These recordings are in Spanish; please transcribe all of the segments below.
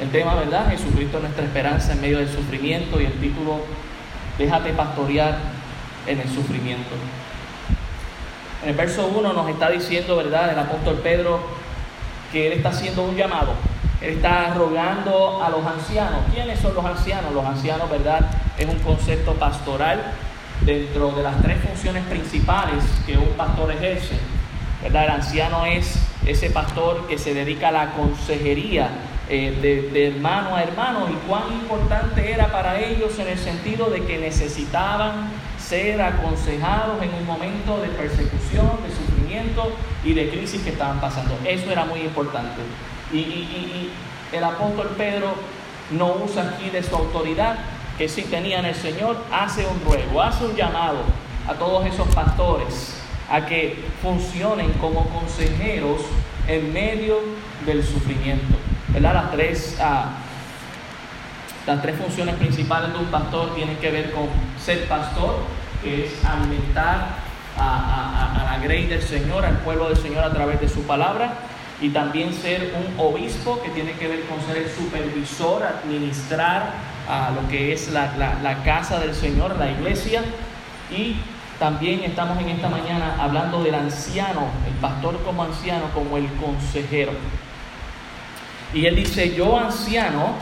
el tema, ¿verdad? Jesucristo es nuestra esperanza en medio del sufrimiento y el título, déjate pastorear en el sufrimiento. En el verso 1 nos está diciendo, ¿verdad? El apóstol Pedro que él está haciendo un llamado. Él está rogando a los ancianos. ¿Quiénes son los ancianos? Los ancianos, ¿verdad? Es un concepto pastoral dentro de las tres funciones principales que un pastor ejerce. ¿verdad? El anciano es ese pastor que se dedica a la consejería eh, de, hermano a hermano y cuán importante era para ellos en el sentido de que necesitaban ser aconsejados en un momento de persecución, de sufrimiento y de crisis que estaban pasando. Eso era muy importante. Y, y, y el apóstol Pedro no usa aquí de su autoridad que sí tenía en el Señor, hace un ruego, hace un llamado a todos esos pastores a que funcionen como consejeros en medio del sufrimiento. Las tres, ah, las tres funciones principales de un pastor tienen que ver con ser pastor, que es alimentar a, a, a la grey del Señor, al pueblo del Señor a través de su palabra, y también ser un obispo, que tiene que ver con ser el supervisor, administrar a lo que es la, la, la casa del Señor, la iglesia, y también estamos en esta mañana hablando del anciano, el pastor como anciano, como el consejero. Y él dice, yo anciano,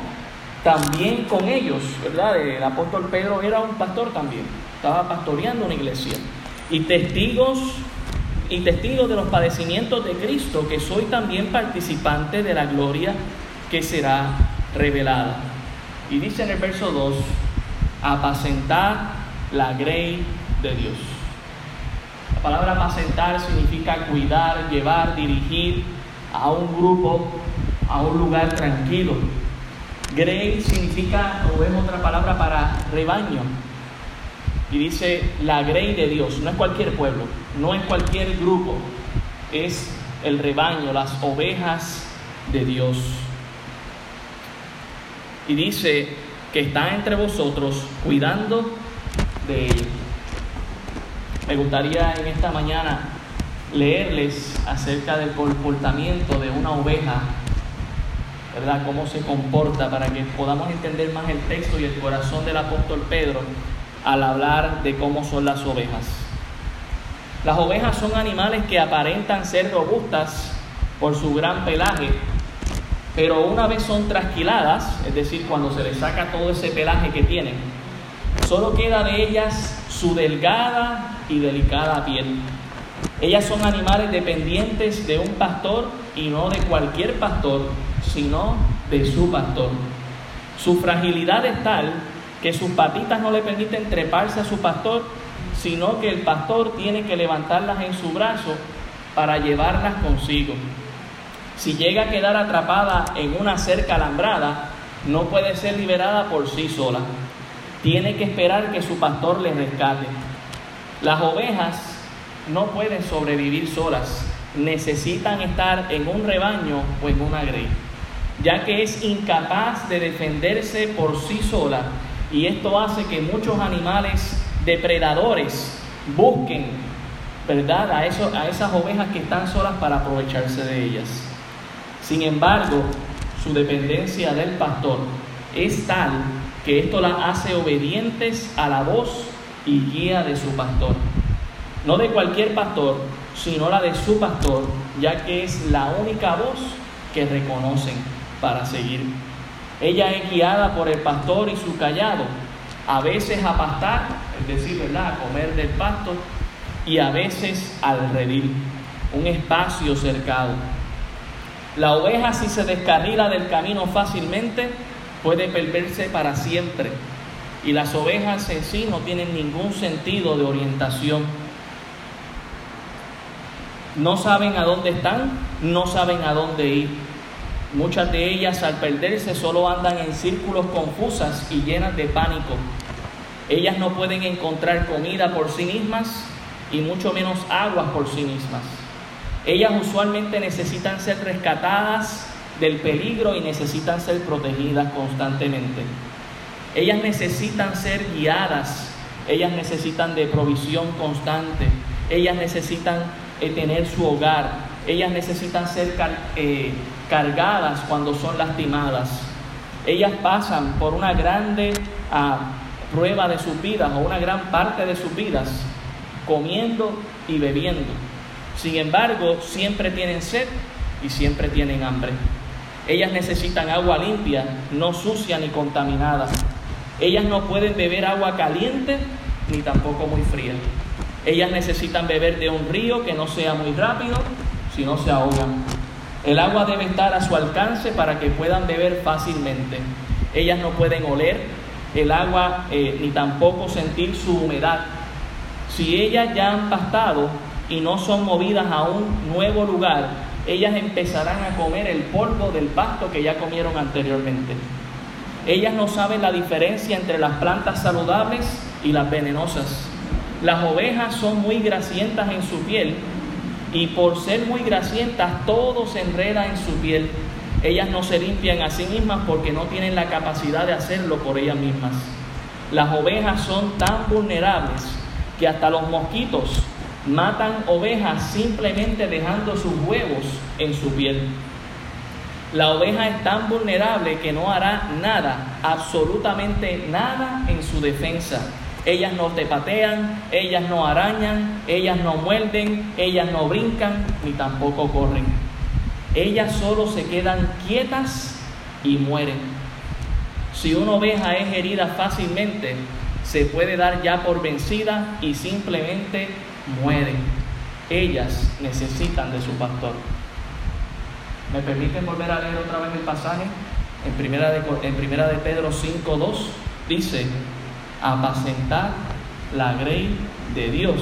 también con ellos, ¿verdad? El apóstol Pedro era un pastor también, estaba pastoreando una iglesia. Y testigos y testigos de los padecimientos de Cristo, que soy también participante de la gloria que será revelada. Y dice en el verso 2, apacentar la grey de Dios. La palabra apacentar significa cuidar, llevar, dirigir a un grupo, a un lugar tranquilo. Grey significa, o es otra palabra para rebaño. Y dice la grey de Dios, no es cualquier pueblo, no es cualquier grupo, es el rebaño, las ovejas de Dios. Y dice que está entre vosotros cuidando de ellos. Me gustaría en esta mañana leerles acerca del comportamiento de una oveja, ¿verdad? Cómo se comporta para que podamos entender más el texto y el corazón del apóstol Pedro al hablar de cómo son las ovejas. Las ovejas son animales que aparentan ser robustas por su gran pelaje, pero una vez son trasquiladas, es decir, cuando se les saca todo ese pelaje que tienen, solo queda de ellas su delgada y delicada piel. Ellas son animales dependientes de un pastor y no de cualquier pastor, sino de su pastor. Su fragilidad es tal que sus patitas no le permiten treparse a su pastor, sino que el pastor tiene que levantarlas en su brazo para llevarlas consigo. Si llega a quedar atrapada en una cerca alambrada, no puede ser liberada por sí sola. Tiene que esperar que su pastor le rescate. Las ovejas no pueden sobrevivir solas, necesitan estar en un rebaño o en una grey, ya que es incapaz de defenderse por sí sola y esto hace que muchos animales depredadores busquen, ¿verdad?, a, a esas ovejas que están solas para aprovecharse de ellas. Sin embargo, su dependencia del pastor es tal que esto las hace obedientes a la voz y guía de su pastor. No de cualquier pastor, sino la de su pastor, ya que es la única voz que reconocen para seguir. Ella es guiada por el pastor y su callado, a veces a pastar, es decir, ¿verdad? a comer del pasto, y a veces al redil, un espacio cercado. La oveja si se descarrila del camino fácilmente puede perderse para siempre y las ovejas en sí no tienen ningún sentido de orientación. No saben a dónde están, no saben a dónde ir. Muchas de ellas al perderse solo andan en círculos confusas y llenas de pánico. Ellas no pueden encontrar comida por sí mismas y mucho menos agua por sí mismas. Ellas usualmente necesitan ser rescatadas del peligro y necesitan ser protegidas constantemente. Ellas necesitan ser guiadas, ellas necesitan de provisión constante, ellas necesitan eh, tener su hogar, ellas necesitan ser eh, cargadas cuando son lastimadas, Ellas pasan por una grande ah, prueba de sus vidas o una gran parte de sus vidas comiendo y bebiendo. Sin embargo, siempre tienen sed y siempre tienen hambre. Ellas necesitan agua limpia, no sucia ni contaminada. Ellas no pueden beber agua caliente ni tampoco muy fría. Ellas necesitan beber de un río que no sea muy rápido, si no se ahogan. El agua debe estar a su alcance para que puedan beber fácilmente. Ellas no pueden oler el agua eh, ni tampoco sentir su humedad. Si ellas ya han pastado y no son movidas a un nuevo lugar, ellas empezarán a comer el polvo del pasto que ya comieron anteriormente. Ellas no saben la diferencia entre las plantas saludables y las venenosas. Las ovejas son muy grasientas en su piel y por ser muy grasientas todo se enreda en su piel. Ellas no se limpian a sí mismas porque no tienen la capacidad de hacerlo por ellas mismas. Las ovejas son tan vulnerables que hasta los mosquitos matan ovejas simplemente dejando sus huevos en su piel. La oveja es tan vulnerable que no hará nada, absolutamente nada en su defensa. Ellas no te patean, ellas no arañan, ellas no muerden, ellas no brincan, ni tampoco corren. Ellas solo se quedan quietas y mueren. Si una oveja es herida fácilmente, se puede dar ya por vencida y simplemente mueren. Ellas necesitan de su pastor. ¿Me permiten volver a leer otra vez el pasaje? En primera de, en primera de Pedro 5.2 dice, apacentar la grey de Dios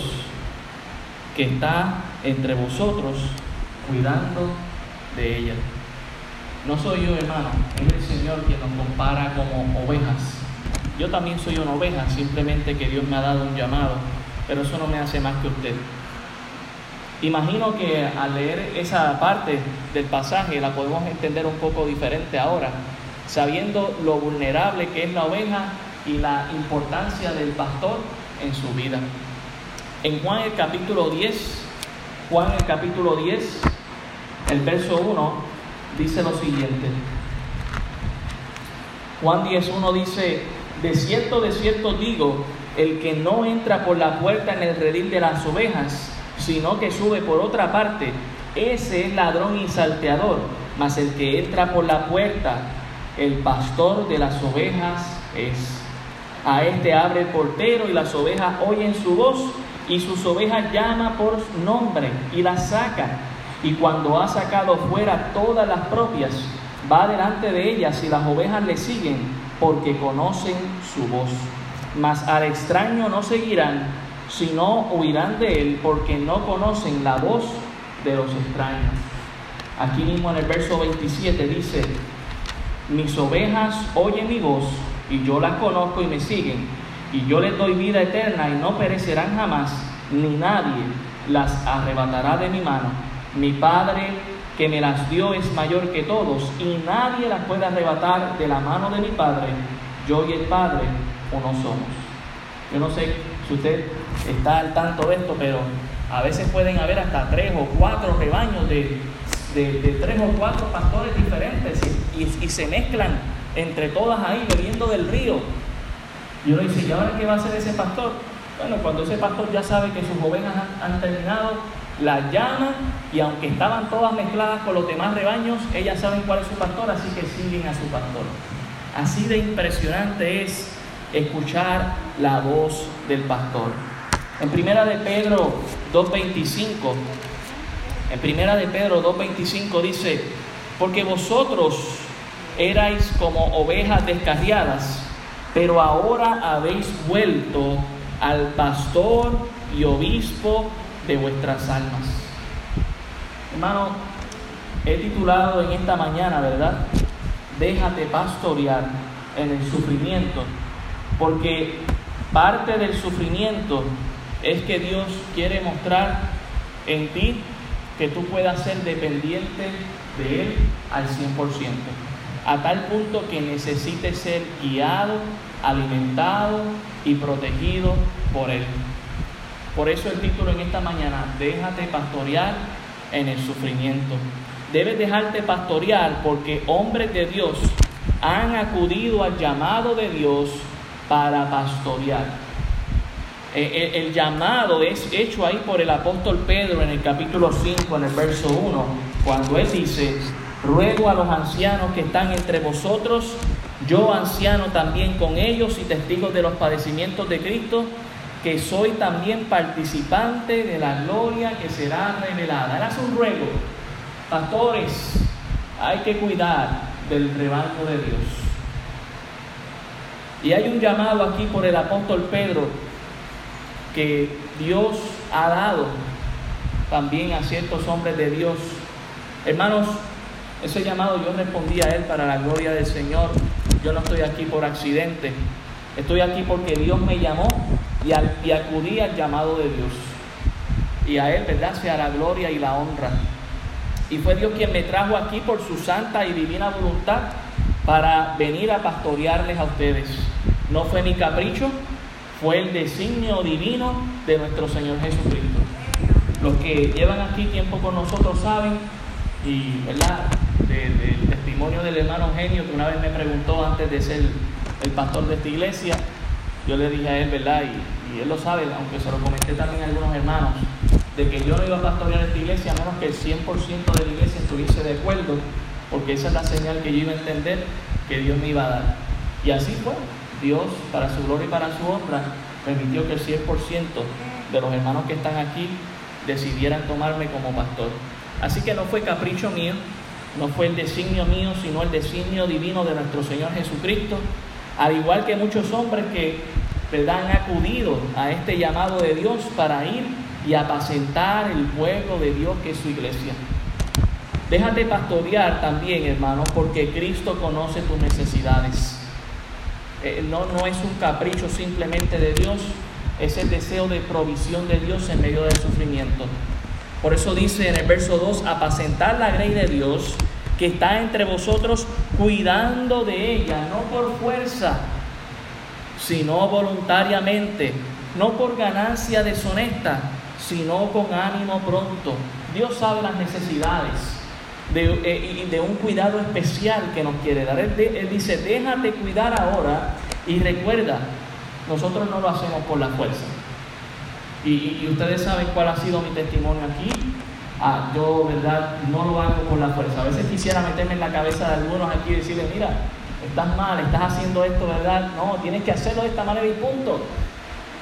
que está entre vosotros cuidando de ella. No soy yo, hermano, es el Señor quien nos compara como ovejas. Yo también soy una oveja, simplemente que Dios me ha dado un llamado pero eso no me hace más que usted. Imagino que al leer esa parte del pasaje la podemos entender un poco diferente ahora, sabiendo lo vulnerable que es la oveja y la importancia del pastor en su vida. En Juan el capítulo 10, Juan el capítulo 10, el verso 1 dice lo siguiente. Juan 10.1 dice, de cierto, de cierto digo, el que no entra por la puerta en el redil de las ovejas, sino que sube por otra parte, ese es ladrón y salteador, mas el que entra por la puerta, el pastor de las ovejas es. A este abre el portero y las ovejas oyen su voz y sus ovejas llama por nombre y las saca. Y cuando ha sacado fuera todas las propias, va delante de ellas y las ovejas le siguen porque conocen su voz mas al extraño no seguirán, sino huirán de él, porque no conocen la voz de los extraños. Aquí mismo en el verso 27 dice, mis ovejas oyen mi voz, y yo las conozco y me siguen, y yo les doy vida eterna y no perecerán jamás, ni nadie las arrebatará de mi mano. Mi Padre que me las dio es mayor que todos, y nadie las puede arrebatar de la mano de mi Padre. Yo y el Padre o no somos. Yo no sé si usted está al tanto de esto, pero a veces pueden haber hasta tres o cuatro rebaños de, tres o cuatro pastores diferentes y, se mezclan entre todas ahí bebiendo del río. Y uno dice, ¿y ahora qué va a hacer ese pastor? Bueno, cuando ese pastor ya sabe que sus ovejas han, han terminado, las llama y aunque estaban todas mezcladas con los demás rebaños, ellas saben cuál es su pastor, así que siguen a su pastor. Así de impresionante es escuchar la voz del pastor. En primera de Pedro 2.25, en primera de Pedro 2.25 dice, porque vosotros erais como ovejas descarriadas, pero ahora habéis vuelto al pastor y obispo de vuestras almas. Hermano, he titulado en esta mañana, ¿verdad? Déjate pastorear en el sufrimiento porque parte del sufrimiento es que Dios quiere mostrar en ti que tú puedas ser dependiente de Él al 100%, a tal punto que necesites ser guiado, alimentado y protegido por Él. Por eso el título en esta mañana, déjate pastorear en el sufrimiento. Debes dejarte pastorear porque hombres de Dios han acudido al llamado de Dios para pastorear. Eh, eh, el, llamado es hecho ahí por el apóstol Pedro en el capítulo 5, en el verso 1, cuando él dice, ruego a los ancianos que están entre vosotros, yo anciano también con ellos y testigos de los padecimientos de Cristo, que soy también participante de la gloria que será revelada. Él hace un ruego, pastores, hay que cuidar del rebaño de Dios. Y hay un llamado aquí por el apóstol Pedro que Dios ha dado también a ciertos hombres de Dios. Hermanos, ese llamado yo respondí a él para la gloria del Señor. Yo no estoy aquí por accidente. Estoy aquí porque Dios me llamó y, acudí al llamado de Dios. Y a Él, ¿verdad?, sea la gloria y la honra. Y fue Dios quien me trajo aquí por su santa y divina voluntad para venir a pastorearles a ustedes. No fue mi capricho, fue el designio divino de nuestro Señor Jesucristo. Los que llevan aquí tiempo con nosotros saben, y ¿verdad? Del testimonio del hermano Eugenio, que una vez me preguntó antes de ser el pastor de esta iglesia, yo le dije a él, ¿verdad? Y, y él lo sabe, aunque se lo comenté también a algunos hermanos, de que yo no iba a pastorear esta iglesia a menos que el 100% de la iglesia estuviese de acuerdo, porque esa es la señal que yo iba a entender que Dios me iba a dar. Y así fue. Dios, para su gloria y para su honra, permitió que el 100% de los hermanos que están aquí decidieran tomarme como pastor. Así que no fue capricho mío, no fue el designio mío, sino el designio divino de nuestro Señor Jesucristo. Al igual que muchos hombres que han acudido a este llamado de Dios para ir y apacentar el pueblo de Dios que es su iglesia. Déjate pastorear también, hermano, porque Cristo conoce tus necesidades. Eh, no, no es un capricho simplemente de Dios, es el deseo de provisión de Dios en medio del sufrimiento. Por eso dice en el verso 2, apacentar la grey de Dios que está entre vosotros cuidando de ella, no por fuerza, sino voluntariamente, no por ganancia deshonesta, sino con ánimo pronto. Dios sabe las necesidades de, eh, de un cuidado especial que nos quiere dar. Él, dice, déjate cuidar ahora y recuerda, nosotros no lo hacemos por la fuerza. Y, ustedes saben cuál ha sido mi testimonio aquí. Ah, yo, ¿verdad? No lo hago por la fuerza. A veces quisiera meterme en la cabeza de algunos aquí y decirles, mira, estás mal, estás haciendo esto, ¿verdad? No, tienes que hacerlo de esta manera y punto.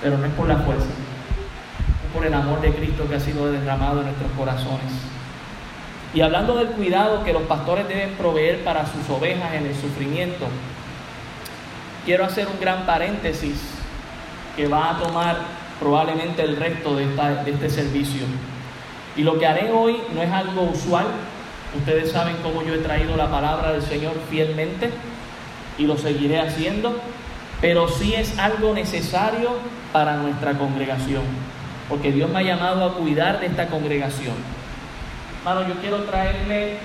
Pero no es por la fuerza por el amor de Cristo que ha sido derramado en nuestros corazones. Y hablando del cuidado que los pastores deben proveer para sus ovejas en el sufrimiento, quiero hacer un gran paréntesis que va a tomar probablemente el resto de, este servicio. Y lo que haré hoy no es algo usual. Ustedes saben cómo yo he traído la palabra del Señor fielmente y lo seguiré haciendo, pero sí es algo necesario para nuestra congregación porque Dios me ha llamado a cuidar de esta congregación. Hermano, yo quiero traerle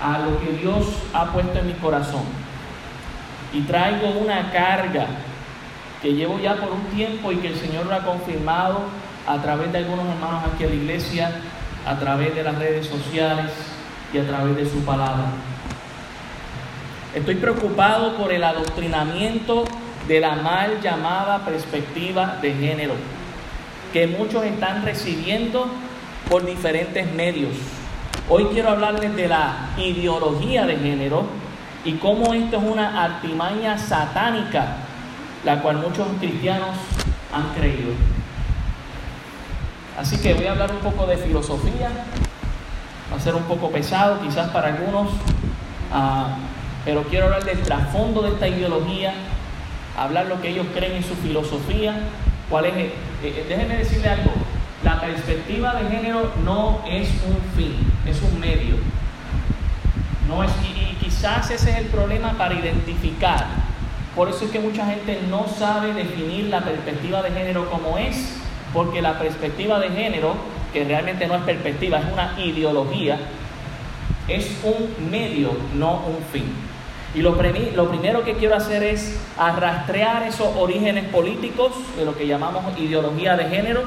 a lo que Dios ha puesto en mi corazón. Y traigo una carga que llevo ya por un tiempo y que el Señor lo ha confirmado a través de algunos hermanos aquí en la iglesia, a través de las redes sociales y a través de su palabra. Estoy preocupado por el adoctrinamiento de la mal llamada perspectiva de género que muchos están recibiendo por diferentes medios. Hoy quiero hablarles de la ideología de género y cómo esto es una artimaña satánica, la cual muchos cristianos han creído. Así que voy a hablar un poco de filosofía, va a ser un poco pesado quizás para algunos, ah, pero quiero hablar del trasfondo de esta ideología, hablar lo que ellos creen en su filosofía ¿Cuál es? Eh, eh, déjenme decirle algo. La perspectiva de género no es un fin, es un medio. No es, y, quizás ese es el problema para identificar. Por eso es que mucha gente no sabe definir la perspectiva de género como es, porque la perspectiva de género, que realmente no es perspectiva, es una ideología, es un medio, no un fin. Y lo, primero que quiero hacer es arrastrear esos orígenes políticos de lo que llamamos ideología de género.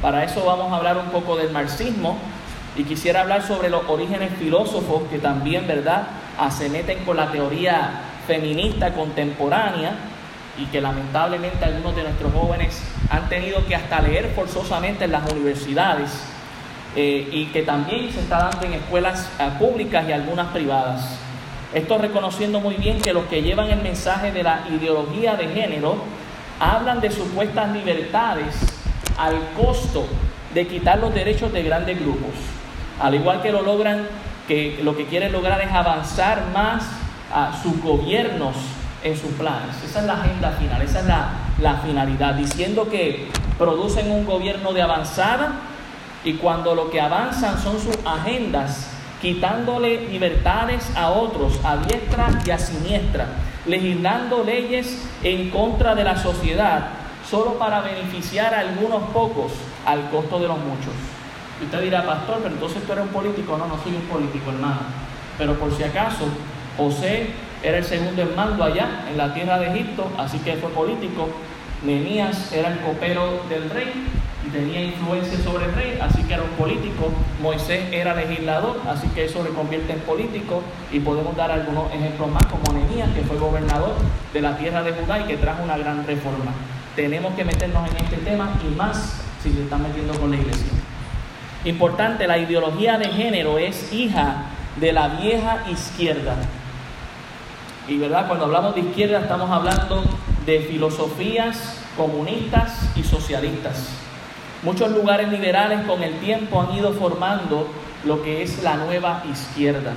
Para eso vamos a hablar un poco del marxismo y quisiera hablar sobre los orígenes filósofos que también, ¿verdad?, se meten con la teoría feminista contemporánea y que lamentablemente algunos de nuestros jóvenes han tenido que hasta leer forzosamente en las universidades eh, y que también se está dando en escuelas eh, públicas y algunas privadas. Esto reconociendo muy bien que los que llevan el mensaje de la ideología de género hablan de supuestas libertades al costo de quitar los derechos de grandes grupos. Al igual que lo logran, que lo que quieren lograr es avanzar más a sus gobiernos en sus planes. Esa es la agenda final, esa es la, la finalidad, diciendo que producen un gobierno de avanzada y cuando lo que avanzan son sus agendas, quitándole libertades a otros, a diestra y a siniestra, legislando leyes en contra de la sociedad, solo para beneficiar a algunos pocos al costo de los muchos. Y usted dirá, pastor, pero entonces tú eres un político. No, no soy un político, hermano. Pero por si acaso, José era el segundo en mando allá en la tierra de Egipto, así que fue político. Nehemías era el copero del rey y tenía influencia sobre el rey, así que era un político. Moisés era legislador, así que eso le convierte en político. Y podemos dar algunos ejemplos más, como Nehemías, que fue gobernador de la tierra de Judá y que trajo una gran reforma. Tenemos que meternos en este tema y más si se están metiendo con la iglesia. Importante, la ideología de género es hija de la vieja izquierda. Y verdad, cuando hablamos de izquierda estamos hablando de filosofías comunistas y socialistas. Muchos lugares liberales con el tiempo han ido formando lo que es la nueva izquierda.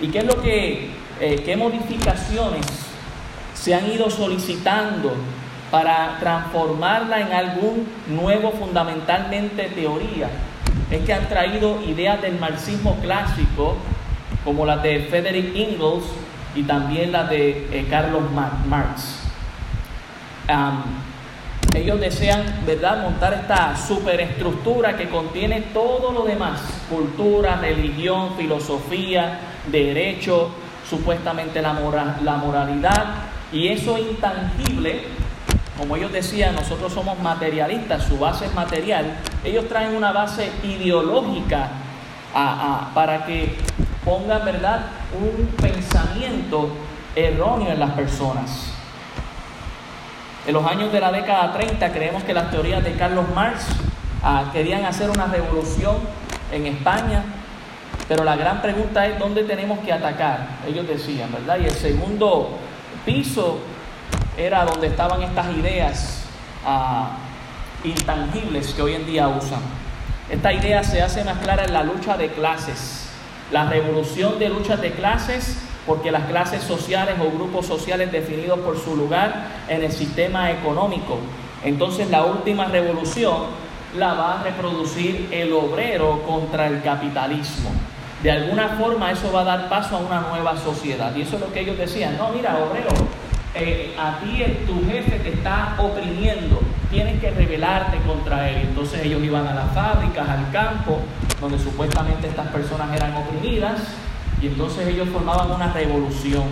¿Y qué es lo que, eh, qué modificaciones se han ido solicitando para transformarla en algún nuevo fundamentalmente teoría? Es que han traído ideas del marxismo clásico, como las de Frederick Engels y también las de eh, Carlos Marx ellos desean, ¿verdad?, montar esta superestructura que contiene todo lo demás, cultura, religión, filosofía, derecho, supuestamente la, moral, la moralidad, y eso intangible, como ellos decían, nosotros somos materialistas, su base es material, ellos traen una base ideológica para que pongan, ¿verdad?, un pensamiento erróneo en las personas. En los años de la década 30 creemos que las teorías de Carlos Marx ah, querían hacer una revolución en España, pero la gran pregunta es dónde tenemos que atacar, ellos decían, ¿verdad? Y el segundo piso era donde estaban estas ideas ah, intangibles que hoy en día usan. Esta idea se hace más clara en la lucha de clases, la revolución de luchas de clases porque las clases sociales o grupos sociales definidos por su lugar en el sistema económico. Entonces la última revolución la va a reproducir el obrero contra el capitalismo. De alguna forma eso va a dar paso a una nueva sociedad. Y eso es lo que ellos decían. No, mira, obrero, eh, a ti tu jefe te está oprimiendo, tienes que rebelarte contra él. Entonces ellos iban a las fábricas, al campo, donde supuestamente estas personas eran oprimidas, y entonces ellos formaban una revolución.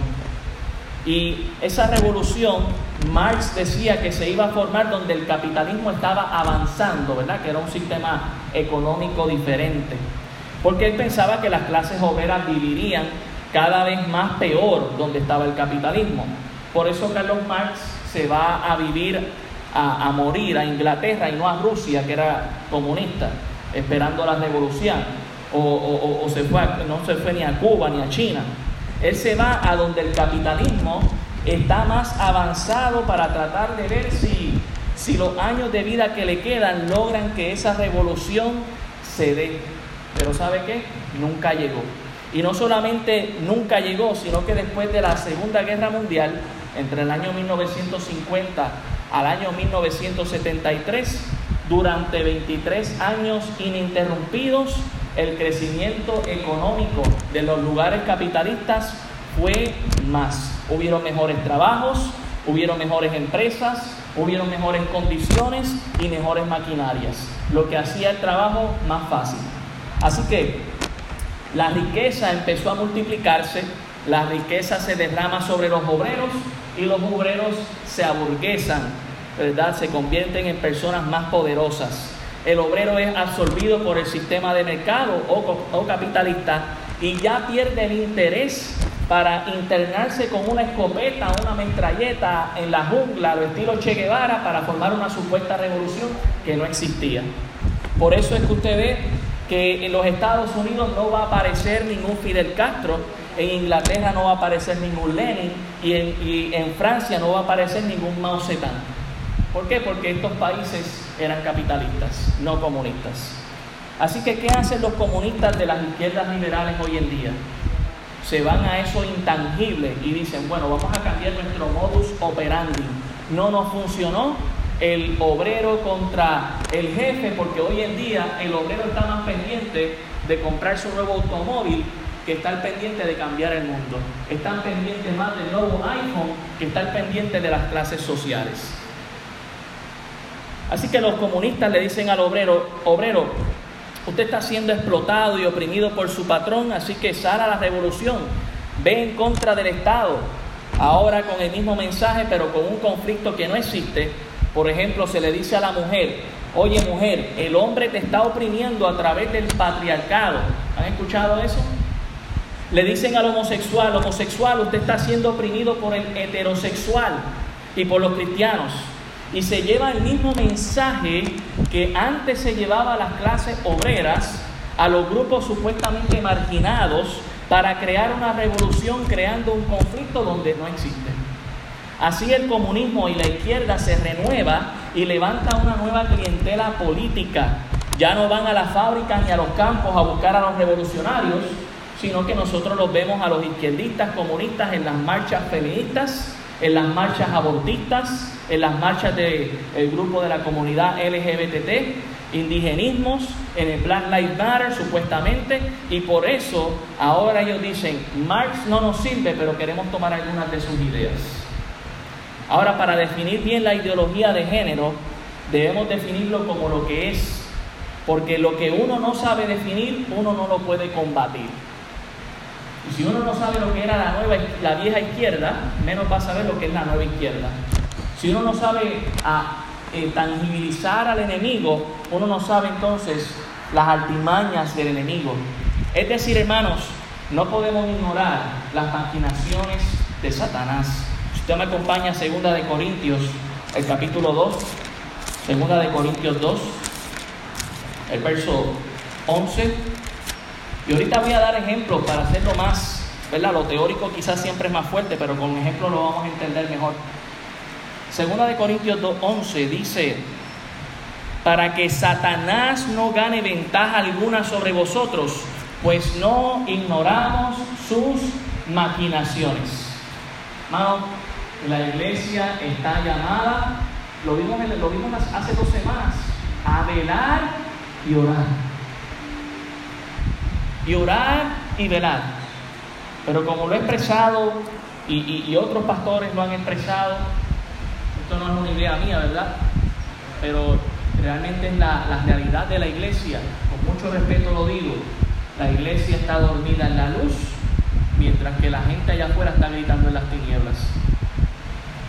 Y esa revolución, Marx decía que se iba a formar donde el capitalismo estaba avanzando, ¿verdad? Que era un sistema económico diferente. Porque él pensaba que las clases obreras vivirían cada vez más peor donde estaba el capitalismo. Por eso Carlos Marx se va a vivir, a, a morir a Inglaterra y no a Rusia, que era comunista, esperando la revolución o, se fue no se fue ni a Cuba ni a China. Él se va a donde el capitalismo está más avanzado para tratar de ver si, si los años de vida que le quedan logran que esa revolución se dé. Pero ¿sabe qué? Nunca llegó. Y no solamente nunca llegó, sino que después de la Segunda Guerra Mundial, entre el año 1950 al año 1973, durante 23 años ininterrumpidos, el crecimiento económico de los lugares capitalistas fue más. Hubieron mejores trabajos, hubieron mejores empresas, hubieron mejores condiciones y mejores maquinarias, lo que hacía el trabajo más fácil. Así que la riqueza empezó a multiplicarse, la riqueza se derrama sobre los obreros y los obreros se aburguesan, ¿verdad? Se convierten en personas más poderosas el obrero es absorbido por el sistema de mercado o, capitalista y ya pierde el interés para internarse con una escopeta, una metralleta en la jungla, al estilo Che Guevara, para formar una supuesta revolución que no existía. Por eso es que usted ve que en los Estados Unidos no va a aparecer ningún Fidel Castro, en Inglaterra no va a aparecer ningún Lenin y en, y en Francia no va a aparecer ningún Mao Zedong. ¿Por qué? Porque estos países eran capitalistas, no comunistas. Así que, ¿qué hacen los comunistas de las izquierdas liberales hoy en día? Se van a eso intangible y dicen, bueno, vamos a cambiar nuestro modus operandi. No nos funcionó el obrero contra el jefe, porque hoy en día el obrero está más pendiente de comprar su nuevo automóvil que estar pendiente de cambiar el mundo. Están pendientes más del nuevo iPhone que estar pendiente de las clases sociales. Así que los comunistas le dicen al obrero, obrero, usted está siendo explotado y oprimido por su patrón, así que sal a la revolución, ve en contra del Estado. Ahora con el mismo mensaje, pero con un conflicto que no existe. Por ejemplo, se le dice a la mujer, oye mujer, el hombre te está oprimiendo a través del patriarcado. ¿Han escuchado eso? Le dicen al homosexual, homosexual, usted está siendo oprimido por el heterosexual y por los cristianos. Y se lleva el mismo mensaje que antes se llevaba a las clases obreras, a los grupos supuestamente marginados, para crear una revolución creando un conflicto donde no existe. Así el comunismo y la izquierda se renueva y levanta una nueva clientela política. Ya no van a las fábricas ni a los campos a buscar a los revolucionarios, sino que nosotros los vemos a los izquierdistas comunistas en las marchas feministas, en las marchas abortistas, en las marchas del grupo de la comunidad LGBT, indigenismos, en el Black Lives Matter supuestamente, y por eso ahora ellos dicen, Marx no nos sirve, pero queremos tomar algunas de sus ideas. Ahora, para definir bien la ideología de género, debemos definirlo como lo que es, porque lo que uno no sabe definir, uno no lo puede combatir. Y si uno no sabe lo que era la, nueva, la vieja izquierda, menos va a saber lo que es la nueva izquierda. Si uno no sabe a, eh, tangibilizar al enemigo, uno no sabe entonces las artimañas del enemigo. Es decir, hermanos, no podemos ignorar las maquinaciones de Satanás. Si usted me acompaña a Segunda de Corintios, el capítulo 2, Segunda de Corintios 2, el verso 11 y ahorita voy a dar ejemplos para hacerlo más, ¿verdad? Lo teórico quizás siempre es más fuerte, pero con ejemplos lo vamos a entender mejor. Segunda de Corintios 2.11 dice, para que Satanás no gane ventaja alguna sobre vosotros, pues no ignoramos sus maquinaciones. Hermano, la iglesia está llamada, lo vimos, lo vimos hace dos semanas, a velar y orar y orar y velar. Pero como lo he expresado y, otros pastores lo han expresado, esto no es una idea mía, ¿verdad? Pero realmente es la, la realidad de la iglesia. Con mucho respeto lo digo. La iglesia está dormida en la luz, mientras que la gente allá afuera está gritando en las tinieblas.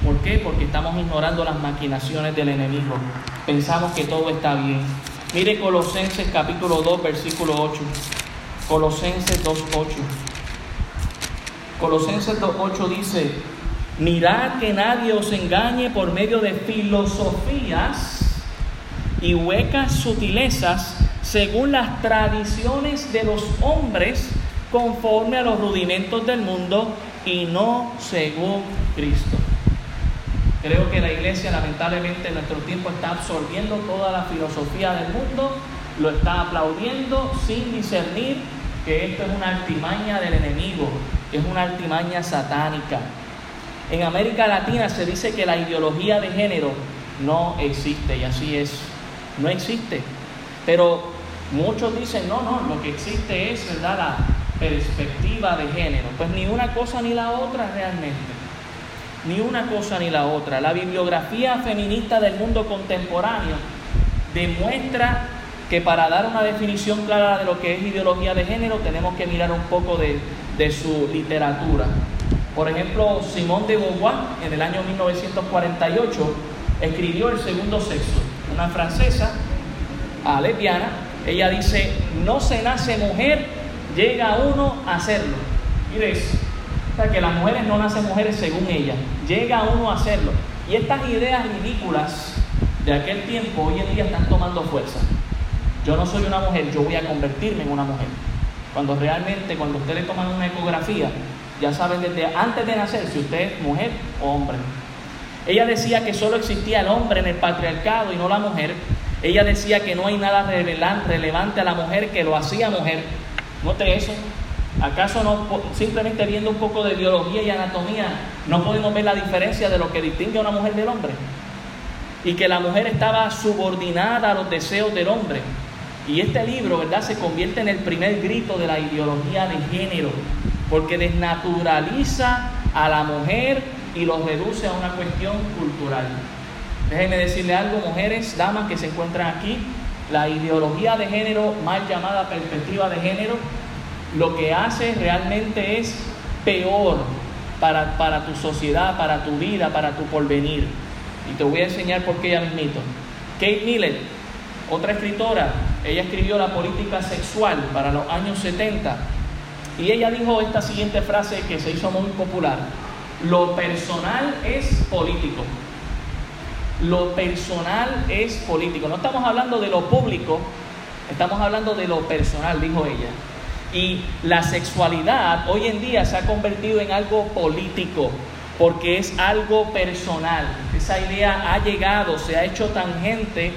¿Por qué? Porque estamos ignorando las maquinaciones del enemigo. Pensamos que todo está bien. Mire Colosenses capítulo 2, versículo 8. Colosenses 2.8. Colosenses 2.8 dice, mirad que nadie os engañe por medio de filosofías y huecas sutilezas según las tradiciones de los hombres conforme a los rudimentos del mundo y no según Cristo. Creo que la iglesia lamentablemente en nuestro tiempo está absorbiendo toda la filosofía del mundo, lo está aplaudiendo sin discernir que esto es una artimaña del enemigo, es una artimaña satánica. En América Latina se dice que la ideología de género no existe y así es, no existe. Pero muchos dicen, no, no, lo que existe es, la perspectiva de género. Pues ni una cosa ni la otra realmente. Ni una cosa ni la otra. La bibliografía feminista del mundo contemporáneo demuestra que para dar una definición clara de lo que es ideología de género tenemos que mirar un poco de, su literatura. Por ejemplo, Simone de Beauvoir en el año 1948 escribió El segundo sexo, una francesa lesbiana. Ella dice, no se nace mujer, llega uno a serlo. Mire O sea, que las mujeres no nacen mujeres según ella. Llega uno a hacerlo. Y estas ideas ridículas de aquel tiempo hoy en día están tomando fuerza. Yo no soy una mujer, yo voy a convertirme en una mujer. Cuando realmente, cuando usted le toman una ecografía, ya saben desde antes de nacer si usted es mujer o hombre. Ella decía que solo existía el hombre en el patriarcado y no la mujer. Ella decía que no hay nada relevante a la mujer que lo hacía mujer. Note eso. ¿Acaso no, simplemente viendo un poco de biología y anatomía, no podemos ver la diferencia de lo que distingue a una mujer del hombre? Y que la mujer estaba subordinada a los deseos del hombre. Y este libro, ¿verdad?, se convierte en el primer grito de la ideología de género, porque desnaturaliza a la mujer y lo reduce a una cuestión cultural. Déjenme decirle algo, mujeres, damas que se encuentran aquí, la ideología de género, mal llamada perspectiva de género, lo que hace realmente es peor para, para tu sociedad, para tu vida, para tu porvenir. Y te voy a enseñar por qué ya mismito. Kate Miller, otra escritora, ella escribió La política sexual para los años 70 y ella dijo esta siguiente frase que se hizo muy popular. Lo personal es político. Lo personal es político. No estamos hablando de lo público, estamos hablando de lo personal, dijo ella. Y la sexualidad hoy en día se ha convertido en algo político, porque es algo personal. Esa idea ha llegado, se ha hecho tangente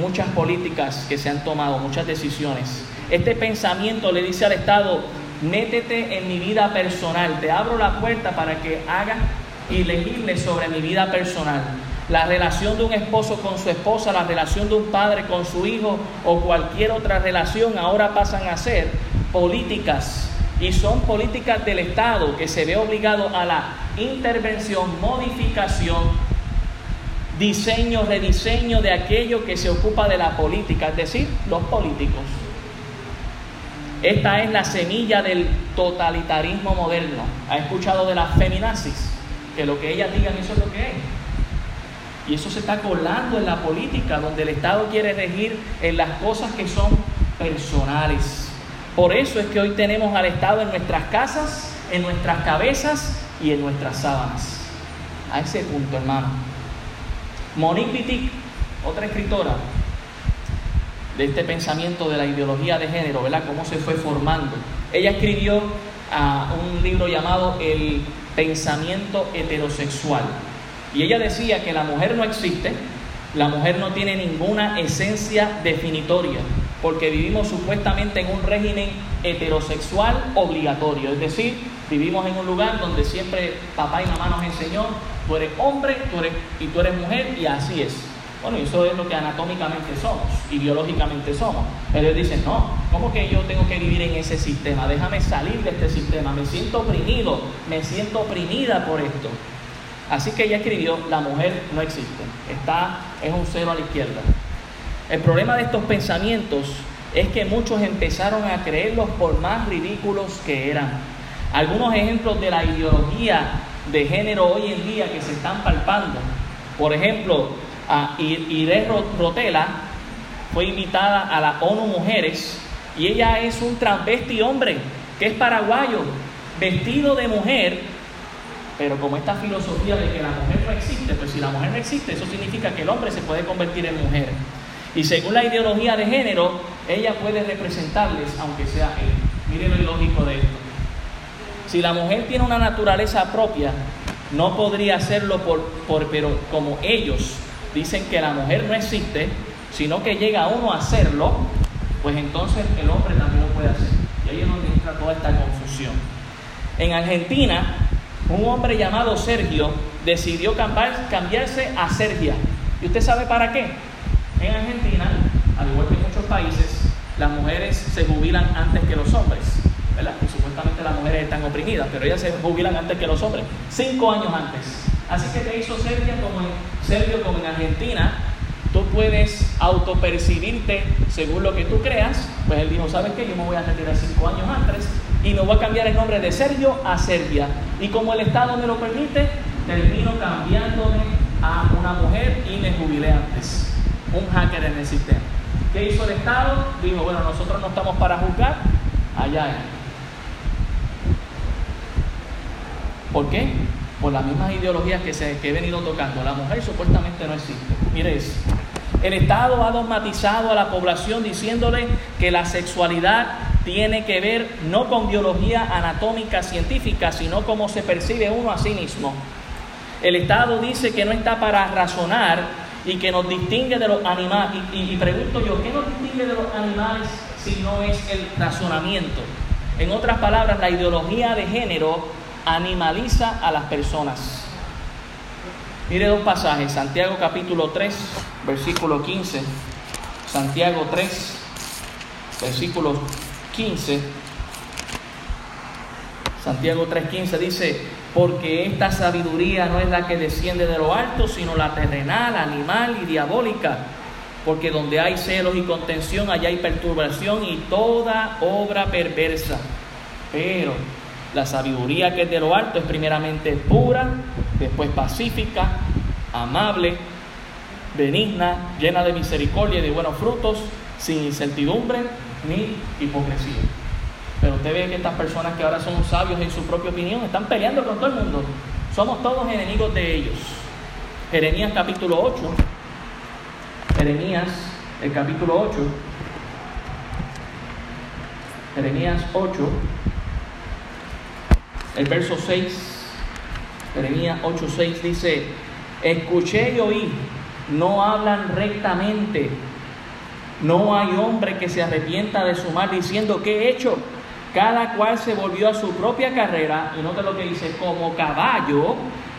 muchas políticas que se han tomado, muchas decisiones. Este pensamiento le dice al Estado, métete en mi vida personal, te abro la puerta para que hagas y sobre mi vida personal. La relación de un esposo con su esposa, la relación de un padre con su hijo o cualquier otra relación ahora pasan a ser políticas y son políticas del Estado que se ve obligado a la intervención, modificación, diseño, rediseño de aquello que se ocupa de la política, es decir, los políticos. Esta es la semilla del totalitarismo moderno. ¿Ha escuchado de las feminazis? Que lo que ellas digan eso es lo que es. Y eso se está colando en la política, donde el Estado quiere regir en las cosas que son personales. Por eso es que hoy tenemos al Estado en nuestras casas, en nuestras cabezas y en nuestras sábanas. A ese punto, hermano. Monique Wittig, otra escritora de este pensamiento de la ideología de género, ¿verdad? Cómo se fue formando. Ella escribió ah, un libro llamado El pensamiento heterosexual. Y ella decía que la mujer no existe, la mujer no tiene ninguna esencia definitoria, porque vivimos supuestamente en un régimen heterosexual obligatorio, es decir, vivimos en un lugar donde siempre papá y mamá nos enseñó, tú eres hombre tú eres, y tú eres mujer y así es. Bueno, eso es lo que anatómicamente somos y biológicamente somos. Ellos dicen, no, ¿cómo que yo tengo que vivir en ese sistema? Déjame salir de este sistema, me siento oprimido, me siento oprimida por esto. Así que ella escribió, la mujer no existe, está, es un cero a la izquierda. El problema de estos pensamientos es que muchos empezaron a creerlos por más ridículos que eran. Algunos ejemplos de la ideología de género hoy en día que se están palpando. Por ejemplo, a Irene Rotela fue invitada a la ONU Mujeres y ella es un transvesti hombre que es paraguayo, vestido de mujer pero como esta filosofía de que la mujer no existe, pues si la mujer no existe, eso significa que el hombre se puede convertir en mujer. Y según la ideología de género, ella puede representarles, aunque sea él. Miren lo ilógico de esto. Si la mujer tiene una naturaleza propia, no podría hacerlo por, por, pero como ellos dicen que la mujer no existe, sino que llega uno a hacerlo, pues entonces el hombre también lo puede hacer. Y ahí es donde entra toda esta confusión. En Argentina, un hombre llamado Sergio decidió cambiarse a Sergia. ¿Y usted sabe para qué? En Argentina, al igual que en muchos países, las mujeres se jubilan antes que los hombres. Y supuestamente las mujeres están oprimidas, pero ellas se jubilan antes que los hombres, cinco años antes. Así que te hizo Sergio como en, como en Argentina, tú puedes autopercibirte según lo que tú creas. Pues él dijo, ¿sabes qué? Yo me voy a retirar cinco años antes y me voy a cambiar el nombre de Sergio a Serbia. Y como el Estado me lo permite, termino cambiándome a una mujer y me jubilé antes. Un hacker en el sistema. ¿Qué hizo el Estado? Dijo, bueno, nosotros no estamos para juzgar, allá ¿Por qué? Por las mismas ideologías que, se, que he venido tocando. La mujer supuestamente no existe. Mire eso. El Estado ha dogmatizado a la población diciéndole que la sexualidad tiene que ver no con biología anatómica científica, sino cómo se percibe uno a sí mismo. El Estado dice que no está para razonar y que nos distingue de los animales. Y, y, pregunto yo, ¿qué nos distingue de los animales si no es el razonamiento? En otras palabras, la ideología de género animaliza a las personas. Mire dos pasajes, Santiago capítulo 3, versículo 15, Santiago 3, versículo 15. Santiago 3:15 dice, porque esta sabiduría no es la que desciende de lo alto, sino la terrenal, animal y diabólica. Porque donde hay celos y contención, allá hay perturbación y toda obra perversa. Pero la sabiduría que es de lo alto es primeramente pura, después pacífica, amable, benigna, llena de misericordia y de buenos frutos, sin incertidumbre ni hipocresía. Pero usted ve que estas personas que ahora son sabios en su propia opinión están peleando con todo el mundo. Somos todos enemigos de ellos. Jeremías capítulo 8. Jeremías, el capítulo 8. Jeremías 8 el verso 6, Jeremías 8:6 dice, escuché y oí, no hablan rectamente, no hay hombre que se arrepienta de su mal diciendo, ¿qué he hecho? Cada cual se volvió a su propia carrera, y nota lo que dice, como caballo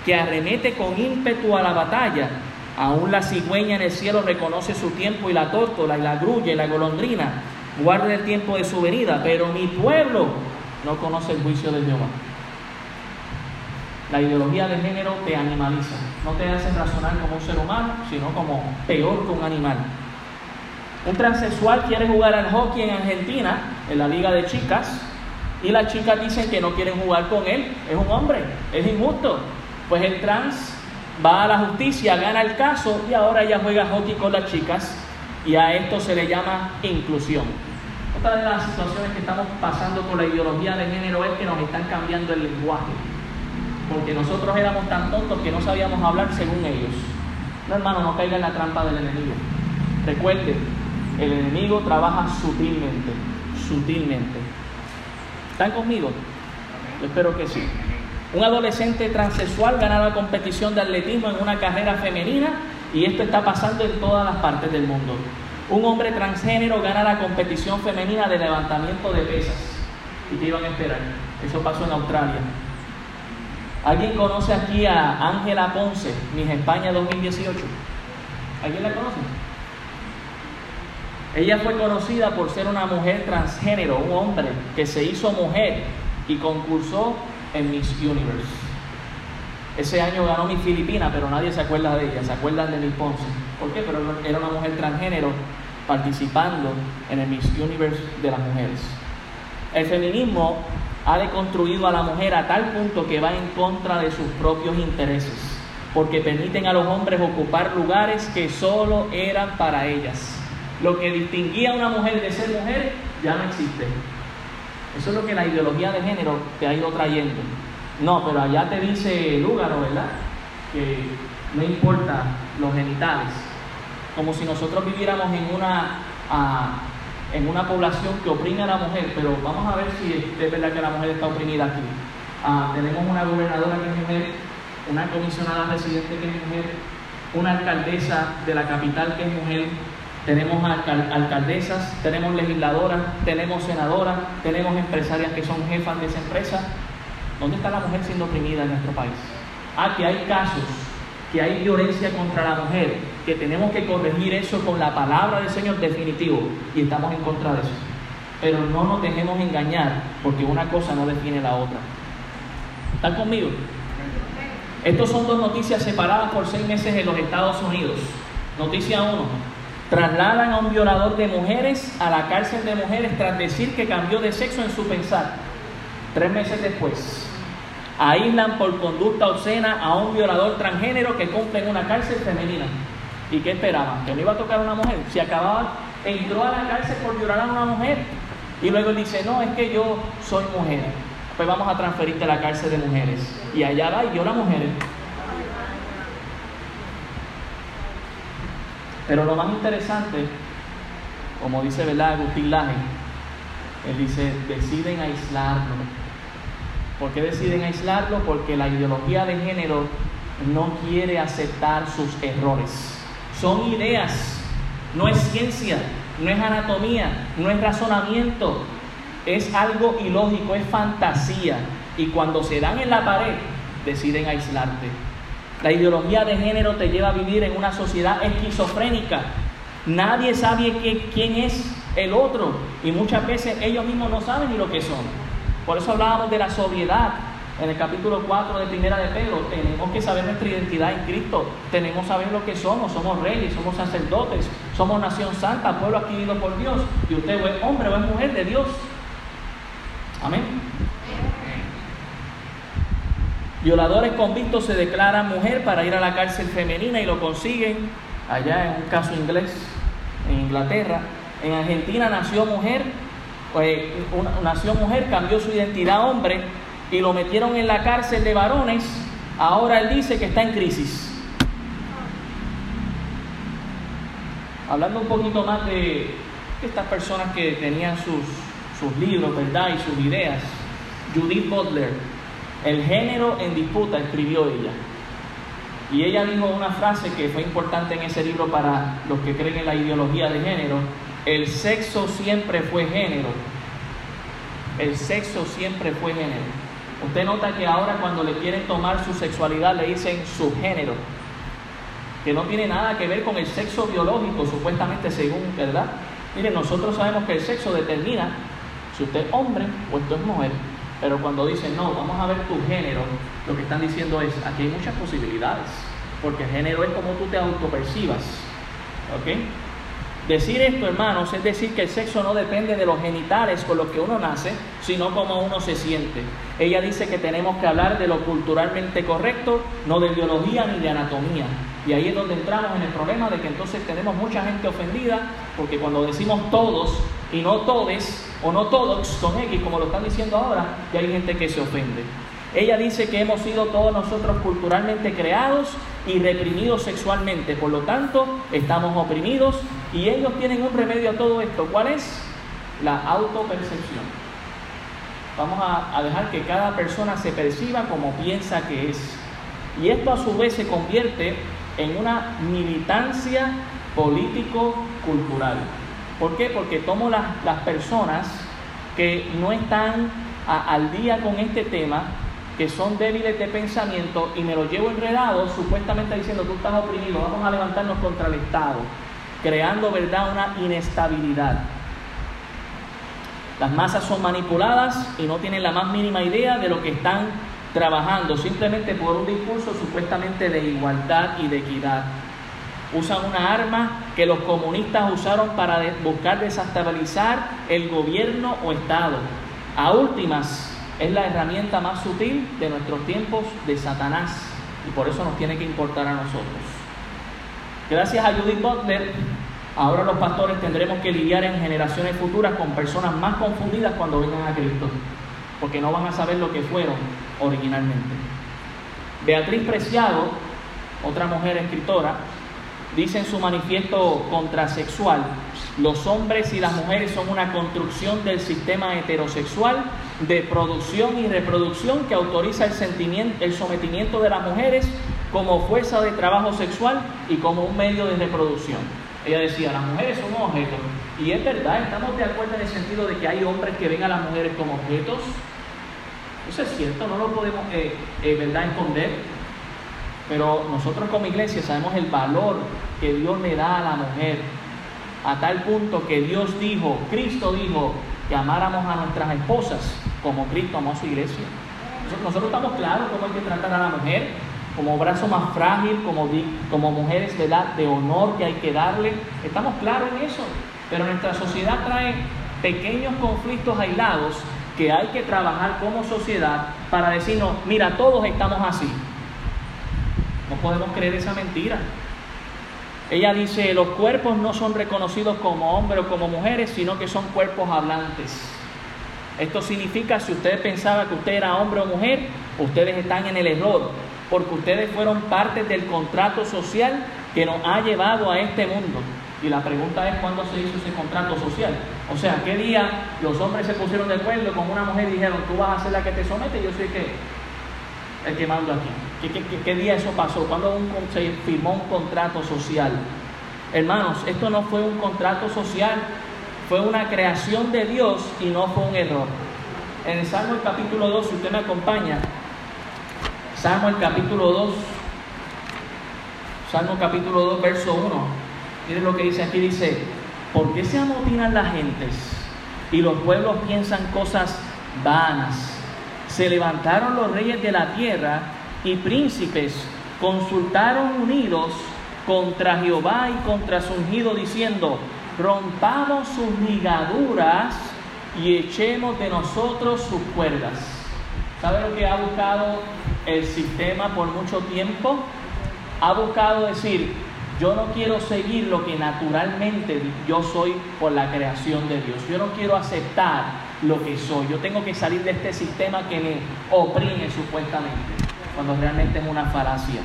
que arremete con ímpetu a la batalla. Aún la cigüeña en el cielo reconoce su tiempo y la tórtola y la grulla y la golondrina guarda el tiempo de su venida, pero mi pueblo no conoce el juicio de Jehová. La ideología de género te animaliza, no te hace razonar como un ser humano, sino como peor que un animal. Un transexual quiere jugar al hockey en Argentina, en la liga de chicas, y las chicas dicen que no quieren jugar con él, es un hombre, es injusto. Pues el trans va a la justicia, gana el caso y ahora ella juega hockey con las chicas y a esto se le llama inclusión. Otra de las situaciones que estamos pasando con la ideología de género es que nos están cambiando el lenguaje porque nosotros éramos tan tontos que no sabíamos hablar según ellos. No, hermano, no caiga en la trampa del enemigo. Recuerde, el enemigo trabaja sutilmente, sutilmente. ¿Están conmigo? Yo espero que sí. Un adolescente transexual gana la competición de atletismo en una carrera femenina y esto está pasando en todas las partes del mundo. Un hombre transgénero gana la competición femenina de levantamiento de pesas. ¿Y qué iban a esperar? Eso pasó en Australia. ¿Alguien conoce aquí a Ángela Ponce, Miss España 2018? ¿Alguien la conoce? Ella fue conocida por ser una mujer transgénero, un hombre que se hizo mujer y concursó en Miss Universe. Ese año ganó Miss Filipina, pero nadie se acuerda de ella, se acuerdan de Miss Ponce. ¿Por qué? Pero era una mujer transgénero participando en el Miss Universe de las mujeres. El feminismo ha deconstruido a la mujer a tal punto que va en contra de sus propios intereses, porque permiten a los hombres ocupar lugares que solo eran para ellas. Lo que distinguía a una mujer de ser mujer ya no existe. Eso es lo que la ideología de género te ha ido trayendo. No, pero allá te dice Lúgaro, ¿verdad? Que no importa los genitales. Como si nosotros viviéramos en una ah, en una población que oprime a la mujer, pero vamos a ver si es verdad que la mujer está oprimida aquí. Ah, tenemos una gobernadora que es mujer, una comisionada residente que es mujer, una alcaldesa de la capital que es mujer, tenemos alcaldesas, tenemos legisladoras, tenemos senadoras, tenemos empresarias que son jefas de esa empresa. ¿Dónde está la mujer siendo oprimida en nuestro país? Que hay casos que hay violencia contra la mujer, que tenemos que corregir eso con la palabra del Señor definitivo y estamos en contra de eso. Pero no nos dejemos engañar porque una cosa no define la otra. ¿Están conmigo? Estos son dos noticias separadas por seis meses en los Estados Unidos. Noticia 1. Trasladan a un violador de mujeres a la cárcel de mujeres tras decir que cambió de sexo en su pensar. Tres meses después aíslan por conducta obscena a un violador transgénero que cumple en una cárcel femenina. ¿Y qué esperaban? ¿Que no iba a tocar a una mujer? Si acababa, entró a la cárcel por violar a una mujer y luego dice, no, es que yo soy mujer. pues vamos a transferirte a la cárcel de mujeres. Y allá va y viola mujeres. Pero lo más interesante, como dice ¿verdad? Agustín Laje, él dice, deciden aislarlo. ¿Por qué deciden aislarlo? Porque la ideología de género no quiere aceptar sus errores. Son ideas, no es ciencia, no es anatomía, no es razonamiento, es algo ilógico, es fantasía. Y cuando se dan en la pared, deciden aislarte. La ideología de género te lleva a vivir en una sociedad esquizofrénica. Nadie sabe quién es el otro y muchas veces ellos mismos no saben ni lo que son. Por eso hablábamos de la sobriedad en el capítulo 4 de Primera de Pedro. Tenemos que saber nuestra identidad en Cristo. Tenemos que saber lo que somos. Somos reyes, somos sacerdotes, somos nación santa, pueblo adquirido por Dios. Y usted es hombre o es mujer de Dios. Amén. Violadores convictos se declaran mujer para ir a la cárcel femenina y lo consiguen allá en un caso inglés, en Inglaterra. En Argentina nació mujer, pues, nació mujer, cambió su identidad hombre y lo metieron en la cárcel de varones. Ahora él dice que está en crisis. Hablando un poquito más de estas personas que tenían sus, sus libros, ¿verdad? Y sus ideas. Judith Butler, El género en disputa, escribió ella. Y ella dijo una frase que fue importante en ese libro para los que creen en la ideología de género. El sexo siempre fue género. El sexo siempre fue género. Usted nota que ahora cuando le quieren tomar su sexualidad le dicen su género, que no tiene nada que ver con el sexo biológico, supuestamente según, ¿verdad? Mire, nosotros sabemos que el sexo determina si usted es hombre o usted es mujer, pero cuando dicen, no, vamos a ver tu género, lo que están diciendo es, aquí hay muchas posibilidades, porque el género es como tú te autopercibas, ¿ok? Decir esto, hermanos, es decir que el sexo no depende de los genitales con los que uno nace, sino como uno se siente. Ella dice que tenemos que hablar de lo culturalmente correcto, no de biología ni de anatomía. Y ahí es donde entramos en el problema de que entonces tenemos mucha gente ofendida, porque cuando decimos todos y no todes, o no todos con X, como lo están diciendo ahora, ya hay gente que se ofende. Ella dice que hemos sido todos nosotros culturalmente creados y reprimidos sexualmente, por lo tanto estamos oprimidos y ellos tienen un remedio a todo esto. ¿Cuál es? La autopercepción. Vamos a, dejar que cada persona se perciba como piensa que es. Y esto a su vez se convierte en una militancia político-cultural. ¿Por qué? Porque tomo las, las personas que no están al día con este tema que son débiles de pensamiento y me los llevo enredados supuestamente diciendo tú estás oprimido, vamos a levantarnos contra el Estado, creando verdad una inestabilidad. Las masas son manipuladas y no tienen la más mínima idea de lo que están trabajando, simplemente por un discurso supuestamente de igualdad y de equidad. Usan una arma que los comunistas usaron para buscar desestabilizar el gobierno o Estado. A últimas, es la herramienta más sutil de nuestros tiempos de Satanás y por eso nos tiene que importar a nosotros. Gracias a Judith Butler, ahora los pastores tendremos que lidiar en generaciones futuras con personas más confundidas cuando vengan a Cristo, porque no van a saber lo que fueron originalmente. Beatriz Preciado, otra mujer escritora, dice en su manifiesto contrasexual, los hombres y las mujeres son una construcción del sistema heterosexual de producción y reproducción que autoriza el, sentimiento, el sometimiento de las mujeres como fuerza de trabajo sexual y como un medio de reproducción. Ella decía, las mujeres son objetos. Y es verdad, estamos de acuerdo en el sentido de que hay hombres que ven a las mujeres como objetos. Eso es cierto, no lo podemos, eh, eh, ¿verdad?, esconder. Pero nosotros como iglesia sabemos el valor que Dios le da a la mujer. A tal punto que Dios dijo, Cristo dijo, que amáramos a nuestras esposas como Cristo amó a su iglesia. Nosotros estamos claros cómo hay que tratar a la mujer, como brazo más frágil, como, como mujeres de, de honor que hay que darle. Estamos claros en eso. Pero nuestra sociedad trae pequeños conflictos aislados que hay que trabajar como sociedad para decirnos, mira, todos estamos así. No podemos creer esa mentira. Ella dice, los cuerpos no son reconocidos como hombres o como mujeres, sino que son cuerpos hablantes. Esto significa, si usted pensaba que usted era hombre o mujer, ustedes están en el error, porque ustedes fueron parte del contrato social que nos ha llevado a este mundo. Y la pregunta es cuándo se hizo ese contrato social. O sea, ¿qué día los hombres se pusieron de acuerdo con una mujer y dijeron, tú vas a ser la que te somete yo soy el que, el que mando aquí? ¿Qué, día eso pasó? ¿Cuándo se firmó un contrato social? Hermanos, esto no fue un contrato social, fue una creación de Dios y no fue un error. En el Salmo el capítulo 2, si usted me acompaña, Salmo el capítulo 2, Salmo capítulo 2, verso 1. Miren lo que dice aquí, dice, ¿por qué se amotinan las gentes y los pueblos piensan cosas vanas? Se levantaron los reyes de la tierra y príncipes consultaron unidos contra Jehová y contra su ungido, diciendo, rompamos sus ligaduras y echemos de nosotros sus cuerdas. ¿Sabe lo que ha buscado el sistema por mucho tiempo? Ha buscado decir, yo no quiero seguir lo que naturalmente yo soy por la creación de Dios. Yo no quiero aceptar lo que soy. Yo tengo que salir de este sistema que me oprime supuestamente, cuando realmente es una falacia.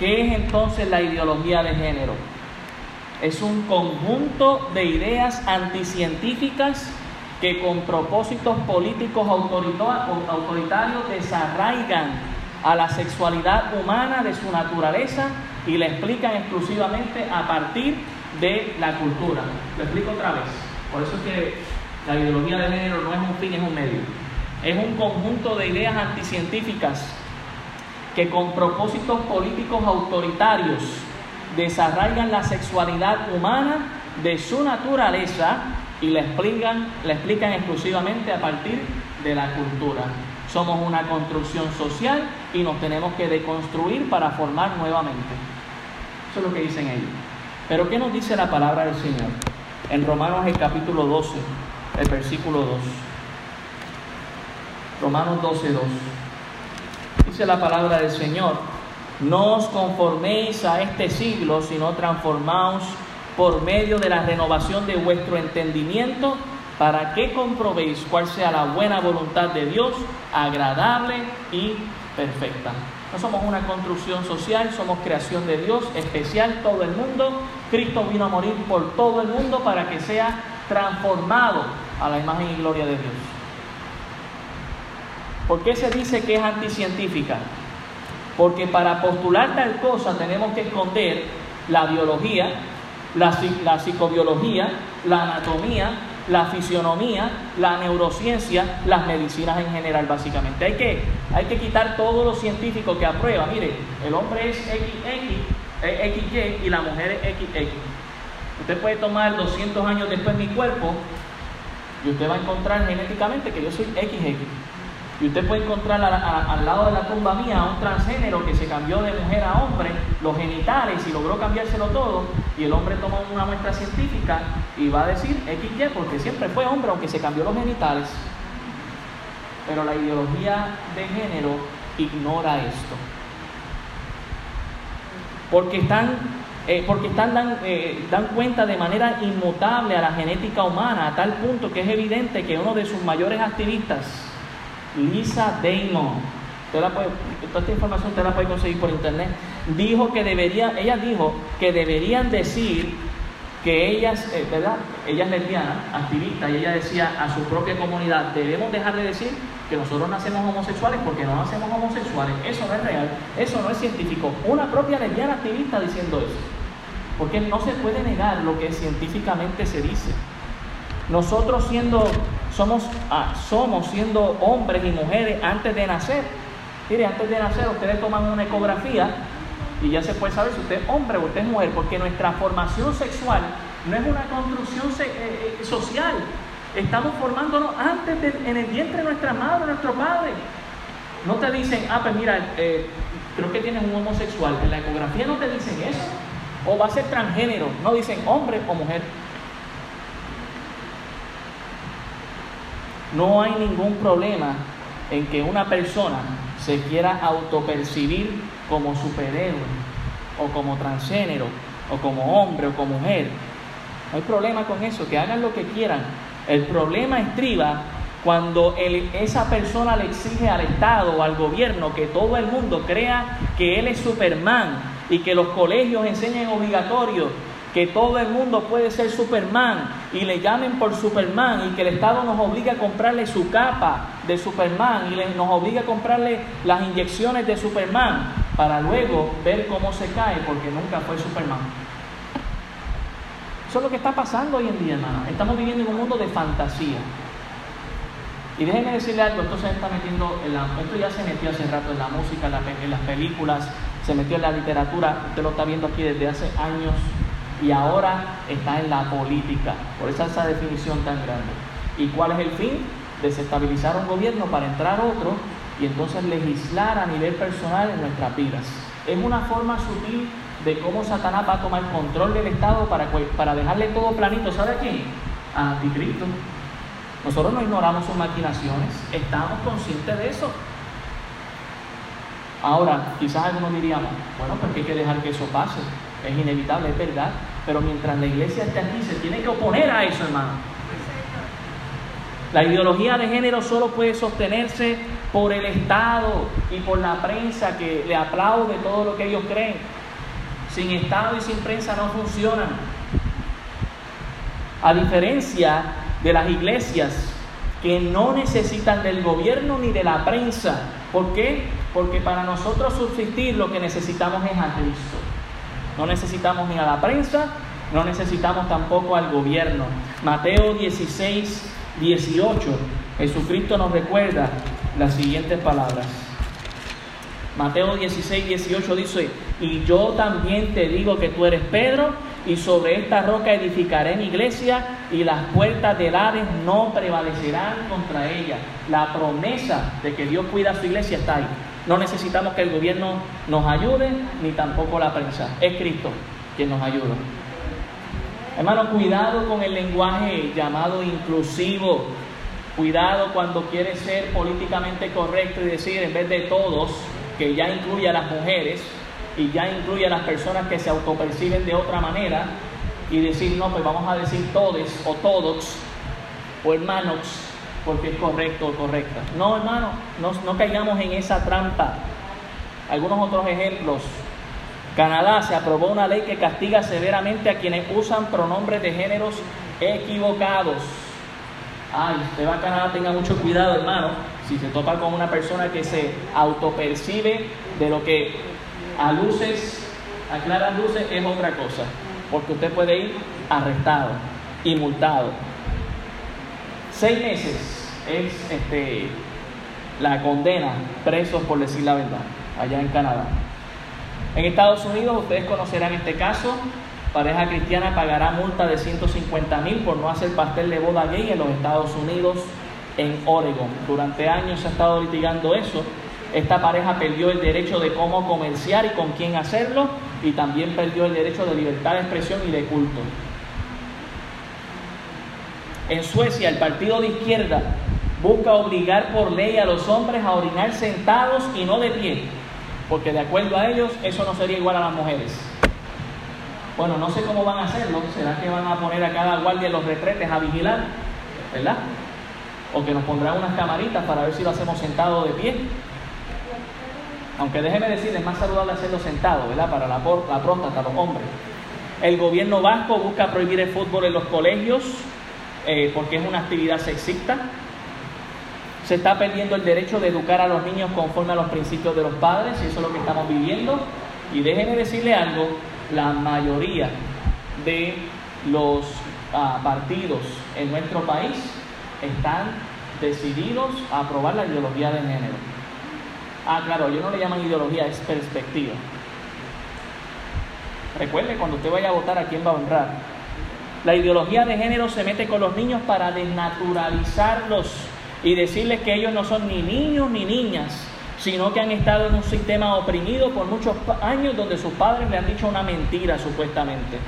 ¿Qué es entonces la ideología de género? Es un conjunto de ideas anticientíficas que con propósitos políticos autoritarios desarraigan a la sexualidad humana de su naturaleza y la explican exclusivamente a partir de la cultura. Lo explico otra vez. Por eso es que la ideología de género no es un fin, es un medio. Es un conjunto de ideas anticientíficas que con propósitos políticos autoritarios desarraigan la sexualidad humana de su naturaleza y la explican, exclusivamente a partir de la cultura. Somos una construcción social y nos tenemos que deconstruir para formar nuevamente. Eso es lo que dicen ellos. Pero ¿qué nos dice la palabra del Señor? En Romanos el capítulo 12, el versículo 2. Romanos 12, 2. Dice la palabra del Señor, no os conforméis a este siglo, sino transformaos por medio de la renovación de vuestro entendimiento para que comprobéis cuál sea la buena voluntad de Dios, agradable y perfecta. No somos una construcción social, somos creación de Dios, especial todo el mundo. Cristo vino a morir por todo el mundo para que sea transformado a la imagen y gloria de Dios. ¿Por qué se dice que es anticientífica? Porque para postular tal cosa tenemos que esconder la biología, la, psicobiología, la anatomía, la fisionomía, la neurociencia, las medicinas en general, básicamente. Hay que, hay que quitar todo lo científico que aprueba. Mire, el hombre es XX, XY y la mujer es XX. Usted puede tomar 200 años después mi cuerpo y usted va a encontrar genéticamente que yo soy XX. Y usted puede encontrar al lado de la tumba mía a un transgénero que se cambió de mujer a hombre, los genitales y logró cambiárselo todo. Y el hombre toma una muestra científica y va a decir XY porque siempre fue hombre, aunque se cambió los genitales. Pero la ideología de género ignora esto. Porque están, eh, porque están dan, eh, dan cuenta de manera inmutable a la genética humana, a tal punto que es evidente que uno de sus mayores activistas, Lisa Damon, toda esta información usted la puede conseguir por internet, dijo que debería, ella dijo que deberían decir que ellas, eh, ¿verdad? Ella es lesbiana, activista, y ella decía a su propia comunidad, debemos dejar de decir que nosotros nacemos homosexuales porque no nacemos homosexuales. Eso no es real, eso no es científico. Una propia lesbiana activista diciendo eso. Porque no se puede negar lo que científicamente se dice. Nosotros siendo, somos, ah, somos siendo hombres y mujeres antes de nacer. Mire, antes de nacer ustedes toman una ecografía y ya se puede saber si usted es hombre o usted es mujer, porque nuestra formación sexual no es una construcción eh, eh, social. Estamos formándonos antes en el vientre de nuestra madre, nuestro padre. No te dicen, ah, pues mira, eh, creo que tienes un homosexual. En la ecografía no te dicen eso. O va a ser transgénero. No dicen hombre o mujer. No hay ningún problema en que una persona se quiera autopercibir como superhéroe o como transgénero o como hombre o como mujer. No hay problema con eso, que hagan lo que quieran. El problema estriba cuando esa persona le exige al Estado o al gobierno que todo el mundo crea que él es Superman y que los colegios enseñen obligatorio que todo el mundo puede ser Superman y le llamen por Superman y que el Estado nos obliga a comprarle su capa de Superman y nos obliga a comprarle las inyecciones de Superman para luego ver cómo se cae porque nunca fue Superman. Eso es lo que está pasando hoy en día, hermano. Estamos viviendo en un mundo de fantasía. Y déjenme decirle algo, esto se está metiendo en la, esto ya se metió hace rato en la música, en, las películas, se metió en la literatura, usted lo está viendo aquí desde hace años y ahora está en la política, por esa, esa definición tan grande. ¿Y cuál es el fin? Desestabilizar un gobierno para entrar otro y entonces legislar a nivel personal en nuestras vidas. Es una forma sutil de cómo Satanás va a tomar control del Estado para, para dejarle todo planito. ¿Sabe a quién? A Anticristo. Nosotros no ignoramos sus maquinaciones, estamos conscientes de eso. Ahora, quizás algunos diríamos, bueno, pues hay que dejar que eso pase. Es inevitable, es verdad. Pero mientras la iglesia esté aquí, se tiene que oponer a eso, hermano. La ideología de género solo puede sostenerse por el Estado y por la prensa que le aplaude todo lo que ellos creen. Sin Estado y sin prensa no funcionan. A diferencia de las iglesias que no necesitan del gobierno ni de la prensa. ¿Por qué? Porque para nosotros subsistir lo que necesitamos es a Cristo. No necesitamos ni a la prensa, no necesitamos tampoco al gobierno. Mateo 16, 18, Jesucristo nos recuerda las siguientes palabras. Mateo 16, 18 dice, y yo también te digo que tú eres Pedro, y sobre esta roca edificaré mi iglesia, y las puertas del Hades no prevalecerán contra ella. La promesa de que Dios cuida a su iglesia está ahí. No necesitamos que el gobierno nos ayude, ni tampoco la prensa. Es Cristo quien nos ayuda. Hermano, cuidado con el lenguaje llamado inclusivo. Cuidado cuando quiere ser políticamente correcto y decir en vez de todos, que ya incluye a las mujeres y ya incluye a las personas que se autoperciben de otra manera y decir, no, pues vamos a decir todes o todos o hermanos porque es correcto o correcta. No, hermano, no, no caigamos en esa trampa. Algunos otros ejemplos. Canadá se aprobó una ley que castiga severamente a quienes usan pronombres de géneros equivocados. Ay, usted va a Canadá, tenga mucho cuidado, hermano. Si se topa con una persona que se autopercibe de lo que a luces, a claras luces, es otra cosa. Porque usted puede ir arrestado y multado. Seis meses es este, la condena presos por decir la verdad, allá en Canadá. En Estados Unidos, ustedes conocerán este caso, pareja cristiana pagará multa de 150 mil por no hacer pastel de boda gay en los Estados Unidos, en Oregon. Durante años se ha estado litigando eso. Esta pareja perdió el derecho de cómo comerciar y con quién hacerlo y también perdió el derecho de libertad de expresión y de culto. En Suecia, el partido de izquierda busca obligar por ley a los hombres a orinar sentados y no de pie, porque de acuerdo a ellos eso no sería igual a las mujeres. Bueno, no sé cómo van a hacerlo, será que van a poner a cada guardia en los retretes a vigilar, ¿verdad? O que nos pondrán unas camaritas para ver si lo hacemos sentado de pie. Aunque déjeme decir, es más saludable hacerlo sentado, ¿verdad? Para la, la próstata, los hombres. El gobierno vasco busca prohibir el fútbol en los colegios eh, porque es una actividad sexista. Se está perdiendo el derecho de educar a los niños conforme a los principios de los padres, y eso es lo que estamos viviendo. Y déjenme decirle algo, la mayoría de los ah, partidos en nuestro país están decididos a aprobar la ideología de género. Ah, claro, ellos no le llaman ideología, es perspectiva. Recuerde, cuando usted vaya a votar, ¿a quién va a honrar? La ideología de género se mete con los niños para desnaturalizarlos y decirles que ellos no son ni niños ni niñas, sino que han estado en un sistema oprimido por muchos años donde sus padres le han dicho una mentira supuestamente.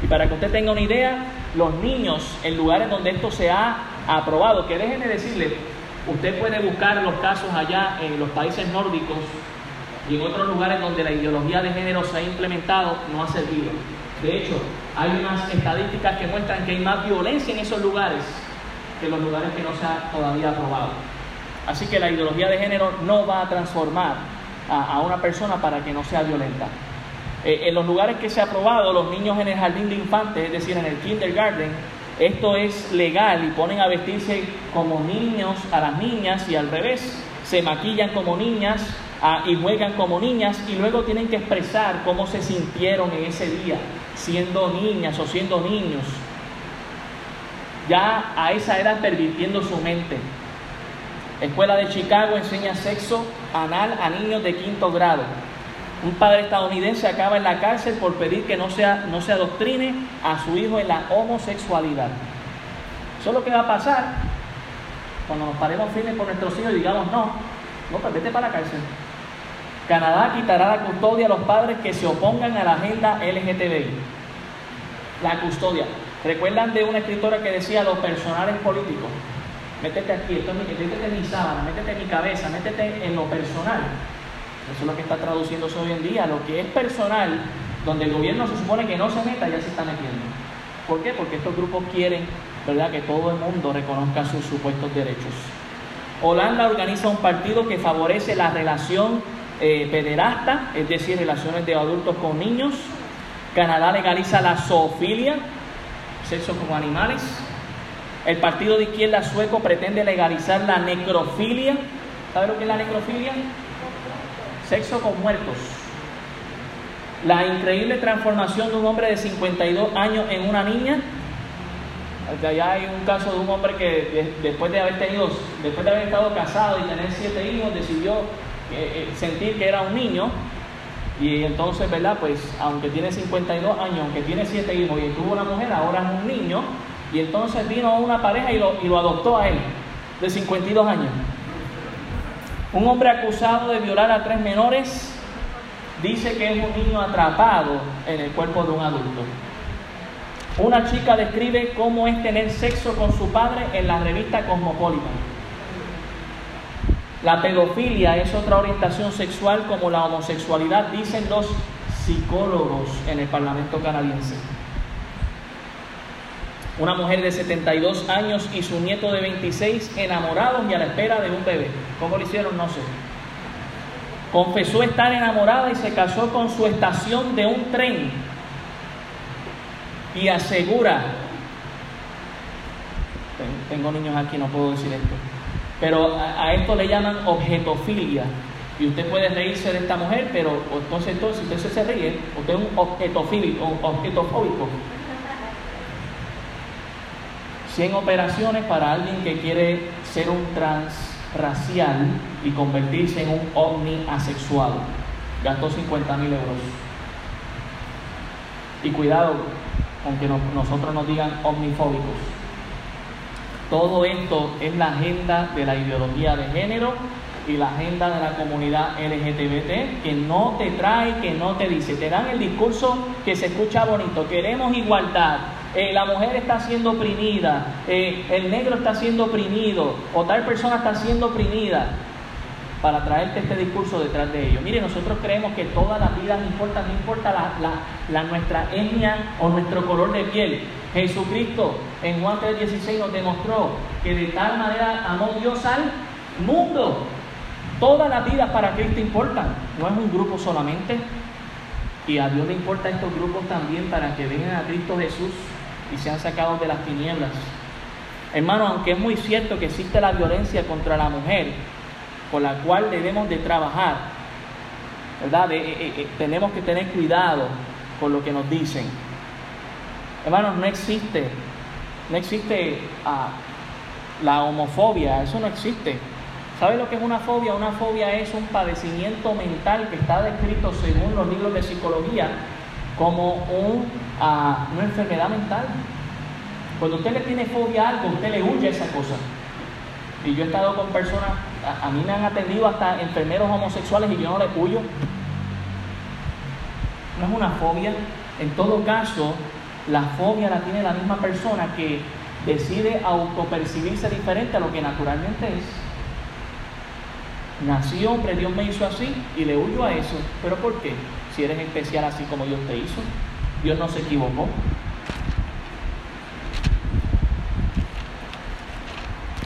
Y para que usted tenga una idea, los niños en lugares donde esto se ha aprobado, que déjenme decirle, usted puede buscar los casos allá en los países nórdicos y en otros lugares donde la ideología de género se ha implementado, no ha servido. De hecho, hay unas estadísticas que muestran que hay más violencia en esos lugares que en los lugares que no se ha todavía aprobado. Así que la ideología de género no va a transformar a, una persona para que no sea violenta. Eh, en los lugares que se ha aprobado, los niños en el jardín de infantes, es decir, en el kindergarten, esto es legal y ponen a vestirse como niños a las niñas y al revés, se maquillan como niñas ah, y juegan como niñas y luego tienen que expresar cómo se sintieron en ese día, siendo niñas o siendo niños. Ya a esa edad pervirtiendo su mente. Escuela de Chicago enseña sexo anal a niños de quinto grado. Un padre estadounidense acaba en la cárcel por pedir que no, sea, no se adoctrine a su hijo en la homosexualidad. Eso es lo que va a pasar cuando nos paremos firmes por nuestros hijos y digamos no, no, pues vete para la cárcel. Canadá quitará la custodia a los padres que se opongan a la agenda LGTBI. La custodia. ¿Recuerdan de una escritora que decía los personales políticos? Métete aquí, métete en mi sábana, métete en mi cabeza, métete en lo personal. Eso es lo que está traduciéndose hoy en día. Lo que es personal, donde el gobierno se supone que no se meta, ya se está metiendo. ¿Por qué? Porque estos grupos quieren ¿verdad? que todo el mundo reconozca sus supuestos derechos. Holanda organiza un partido que favorece la relación eh, pederasta, es decir, relaciones de adultos con niños. Canadá legaliza la zoofilia, sexo con animales. El partido de izquierda sueco pretende legalizar la necrofilia. ¿Sabe lo que es la necrofilia? Sexo con muertos. La increíble transformación de un hombre de 52 años en una niña. Allá hay un caso de un hombre que después de haber tenido, después de haber estado casado y tener siete hijos, decidió sentir que era un niño y entonces, ¿verdad? Pues aunque tiene 52 años, aunque tiene siete hijos y tuvo una mujer, ahora es un niño y entonces vino una pareja y lo, y lo adoptó a él, de 52 años. Un hombre acusado de violar a tres menores dice que es un niño atrapado en el cuerpo de un adulto. Una chica describe cómo es tener sexo con su padre en la revista Cosmopolitan. La pedofilia es otra orientación sexual como la homosexualidad, dicen los psicólogos en el Parlamento canadiense. Una mujer de 72 años y su nieto de 26 enamorados y a la espera de un bebé. ¿Cómo lo hicieron? No sé. Confesó estar enamorada y se casó con su estación de un tren. Y asegura, tengo niños aquí, no puedo decir esto, pero a, esto le llaman objetofilia. Y usted puede reírse de esta mujer, pero entonces, entonces si usted se ríe, usted es un objetofílico, objetofóbico. 100 operaciones para alguien que quiere ser un transracial y convertirse en un ovni asexual. Gastó 50 mil euros. Y cuidado, aunque nosotros nos digan omnifóbicos. Todo esto es la agenda de la ideología de género y la agenda de la comunidad LGBT que no te trae, que no te dice, te dan el discurso que se escucha bonito, queremos igualdad, eh, la mujer está siendo oprimida, eh, el negro está siendo oprimido, o tal persona está siendo oprimida, para traerte este discurso detrás de ellos. Mire, nosotros creemos que todas las vidas importan, no importa la, nuestra etnia o nuestro color de piel. Jesucristo en Juan 3:16 nos demostró que de tal manera amó Dios al mundo. Todas las vidas para Cristo importan, no es un grupo solamente. Y a Dios le importa estos grupos también para que vengan a Cristo Jesús y sean sacados de las tinieblas. Hermano, aunque es muy cierto que existe la violencia contra la mujer, con la cual debemos de trabajar, ¿verdad? Eh, eh, eh, tenemos que tener cuidado con lo que nos dicen. Hermanos, no existe, no existe ah, la homofobia, eso no existe. ¿Sabe lo que es una fobia? Una fobia es un padecimiento mental que está descrito según los libros de psicología como un, ah, una enfermedad mental. Cuando usted le tiene fobia a algo, usted le huye a esa cosa. Y yo he estado con personas, a, mí me han atendido hasta enfermeros homosexuales y yo no le huyo. No es una fobia. En todo caso, la fobia la tiene la misma persona que decide autopercibirse diferente a lo que naturalmente es. Nací hombre, Dios me hizo así y le huyo a eso. ¿Pero por qué? si eres especial así como Dios te hizo. Dios no se equivocó.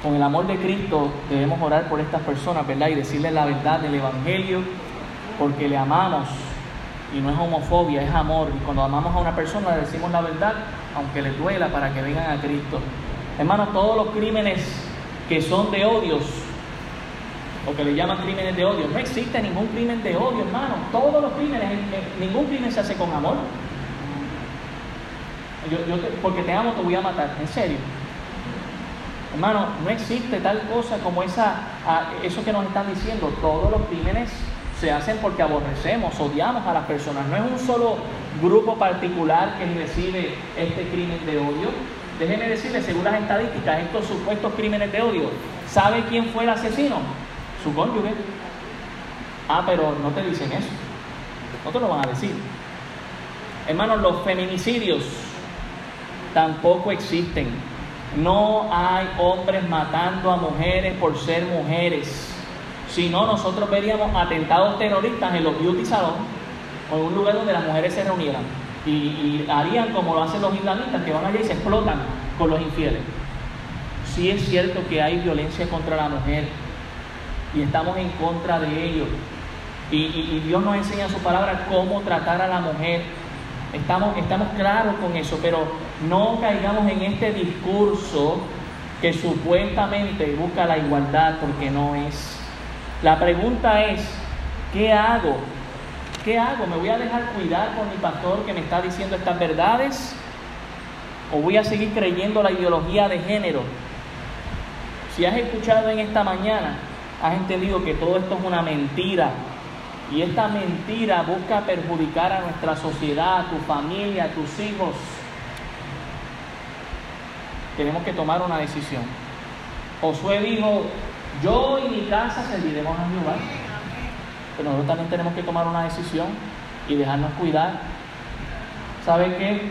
Con el amor de Cristo debemos orar por estas personas, ¿verdad? Y decirles la verdad del Evangelio, porque le amamos. Y no es homofobia, es amor. Y cuando amamos a una persona le decimos la verdad, aunque les duela, para que vengan a Cristo. Hermanos, todos los crímenes que son de odios, o que le llaman crímenes de odio, no existe ningún crimen de odio, hermano. Todos los crímenes, ningún crimen se hace con amor. Yo, porque te amo te voy a matar, en serio. Hermano, no existe tal cosa como esa, eso que nos están diciendo. Todos los crímenes se hacen porque aborrecemos, odiamos a las personas. No es un solo grupo particular que recibe este crimen de odio. Déjeme decirle, según las estadísticas, estos supuestos crímenes de odio, ¿sabe quién fue el asesino? Su cónyuge. Ah, pero no te dicen eso. No te lo van a decir. Hermanos, los feminicidios tampoco existen. No hay hombres matando a mujeres por ser mujeres. Si no, nosotros veríamos atentados terroristas en los beauty salons o en un lugar donde las mujeres se reunieran y, harían como lo hacen los islamistas, que van allá y se explotan con los infieles. Sí es cierto que hay violencia contra la mujer y estamos en contra de ello. Y, y Dios nos enseña en su palabra cómo tratar a la mujer Estamos, estamos claros con eso, pero no caigamos en este discurso que supuestamente busca la igualdad porque no es. La pregunta es, ¿qué hago? ¿Qué hago? ¿Me voy a dejar cuidar por mi pastor que me está diciendo estas verdades? ¿O voy a seguir creyendo la ideología de género? Si has escuchado en esta mañana, has entendido que todo esto es una mentira, y esta mentira busca perjudicar a nuestra sociedad, a tu familia, a tus hijos. Tenemos que tomar una decisión. Josué dijo, yo y mi casa serviremos a Jehová. Pero nosotros también tenemos que tomar una decisión y dejarnos cuidar. ¿Saben qué?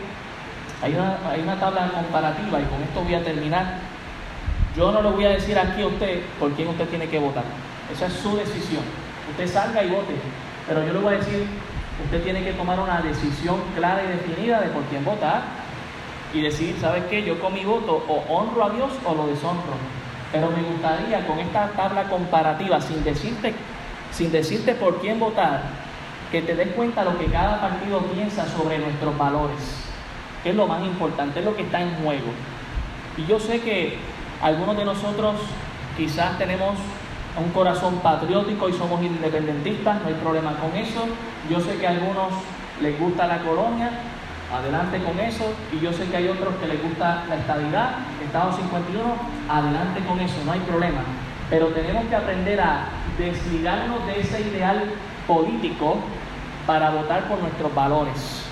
Hay una, hay una tabla comparativa y con esto voy a terminar. Yo no le voy a decir aquí a usted por quién usted tiene que votar. Esa es su decisión. Usted salga y vote. Pero yo le voy a decir, usted tiene que tomar una decisión clara y definida de por quién votar y decir, ¿sabes qué? Yo con mi voto o honro a Dios o lo deshonro. Pero me gustaría con esta tabla comparativa, sin decirte, sin decirte por quién votar, que te des cuenta lo que cada partido piensa sobre nuestros valores, que es lo más importante, es lo que está en juego. Y yo sé que algunos de nosotros quizás tenemos un corazón patriótico y somos independentistas, no hay problema con eso. Yo sé que a algunos les gusta la colonia, adelante con eso. Y yo sé que hay otros que les gusta la estabilidad, Estado 51, adelante con eso, no hay problema. Pero tenemos que aprender a desligarnos de ese ideal político para votar por nuestros valores.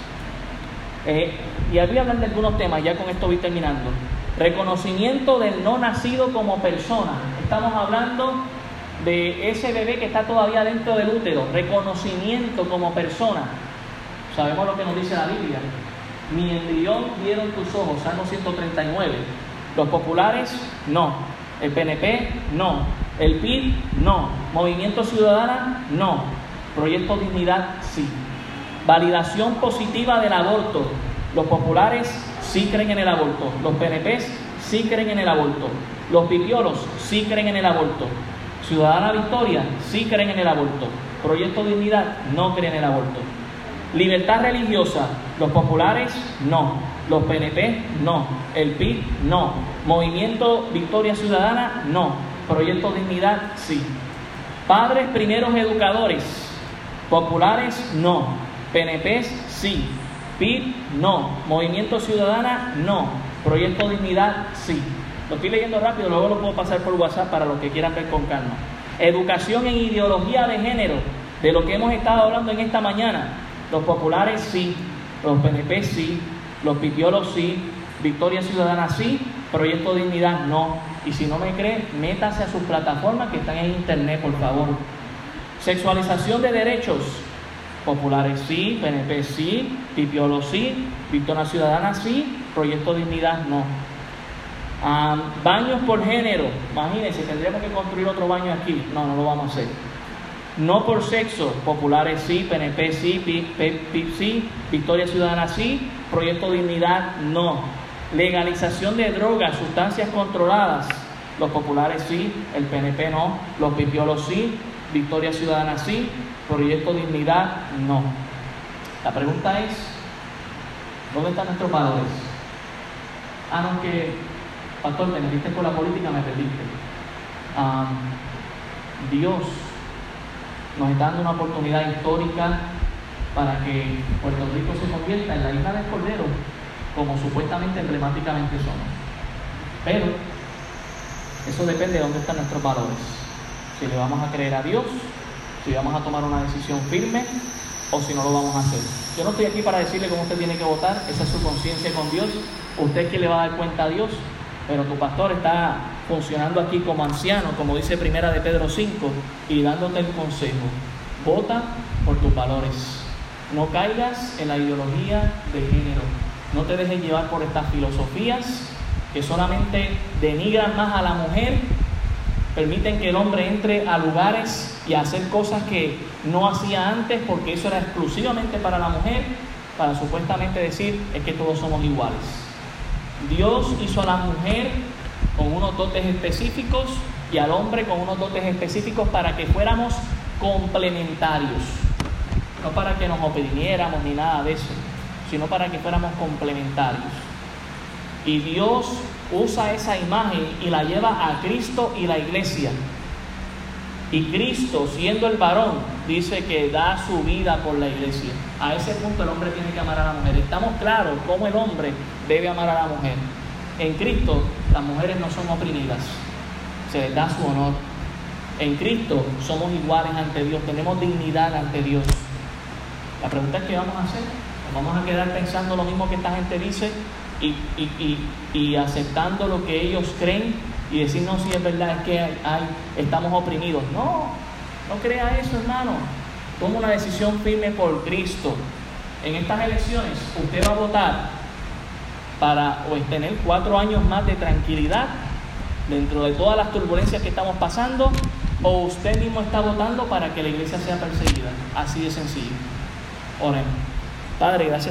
Eh, y voy a hablar de algunos temas, ya con esto voy terminando. Reconocimiento del no nacido como persona. Estamos hablando de ese bebé que está todavía dentro del útero, reconocimiento como persona. Sabemos lo que nos dice la Biblia. Mi embrión vieron tus ojos, Salmo 139. Los populares, no. El PNP, no. El PIB, no. Movimiento Ciudadana, no. Proyecto Dignidad, sí. Validación positiva del aborto. Los populares sí creen en el aborto. Los PNPs sí creen en el aborto. Los pipiolos sí creen en el aborto. Ciudadana Victoria sí creen en el aborto. Proyecto Dignidad no creen en el aborto. Libertad religiosa, los populares no. Los PNP no. El PIB no. Movimiento Victoria Ciudadana no. Proyecto Dignidad sí. Padres primeros educadores, populares no. PNP sí. PIB no. Movimiento Ciudadana no. Proyecto Dignidad sí. Lo estoy leyendo rápido, luego lo puedo pasar por WhatsApp para los que quieran ver con calma. Educación en ideología de género, de lo que hemos estado hablando en esta mañana. Los populares sí, los PNP sí, los pipiolos sí, Victoria Ciudadana sí, Proyecto Dignidad no. Y si no me cree, métase a sus plataformas que están en internet, por favor. Sexualización de derechos. Populares sí, PNP sí, Pipiolo sí, Victoria Ciudadana sí, Proyecto Dignidad no baños por género, imagínense, tendríamos que construir otro baño aquí. No, no lo vamos a hacer. No por sexo, populares sí, PNP sí, PIP sí, Victoria Ciudadana sí, Proyecto Dignidad no. Legalización de drogas, sustancias controladas, Los populares sí, el PNP no, los pipiolos sí, Victoria Ciudadana sí, Proyecto Dignidad no. La pregunta es, ¿dónde están nuestros valores? Ah, no, que, pastor, me metiste con la política, me perdiste. Dios nos está dando una oportunidad histórica para que Puerto Rico se convierta en la isla del Cordero, como supuestamente emblemáticamente somos. Pero eso depende de dónde están nuestros valores. Si le vamos a creer a Dios, si vamos a tomar una decisión firme o si no lo vamos a hacer. Yo no estoy aquí para decirle cómo usted tiene que votar, esa es su conciencia con Dios. Usted es quien le va a dar cuenta a Dios, pero tu pastor está funcionando aquí como anciano, como dice Primera de Pedro 5, y dándote el consejo. Vota por tus valores. No caigas en la ideología de género. No te dejes llevar por estas filosofías que solamente denigran más a la mujer, permiten que el hombre entre a lugares y a hacer cosas que no hacía antes porque eso era exclusivamente para la mujer, para supuestamente decir es que todos somos iguales. Dios hizo a la mujer con unos dotes específicos y al hombre con unos dotes específicos para que fuéramos complementarios, no para que nos oprimiéramos ni nada de eso, sino para que fuéramos complementarios. Y Dios usa esa imagen y la lleva a Cristo y la iglesia. Y Cristo, siendo el varón, dice que da su vida por la iglesia. A ese punto el hombre tiene que amar a la mujer. Estamos claros cómo el hombre debe amar a la mujer. En Cristo las mujeres no son oprimidas, se les da su honor. En Cristo somos iguales ante Dios, tenemos dignidad ante Dios. La pregunta es qué vamos a hacer. ¿Nos vamos a quedar pensando lo mismo que esta gente dice y, aceptando lo que ellos creen y decir, no, si es verdad, es que hay, estamos oprimidos. No, no crea eso, hermano. Toma una decisión firme por Cristo. En estas elecciones usted va a votar para tener cuatro años más de tranquilidad dentro de todas las turbulencias que estamos pasando, o usted mismo está votando para que la iglesia sea perseguida. Así de sencillo. Oremos. Padre, gracias.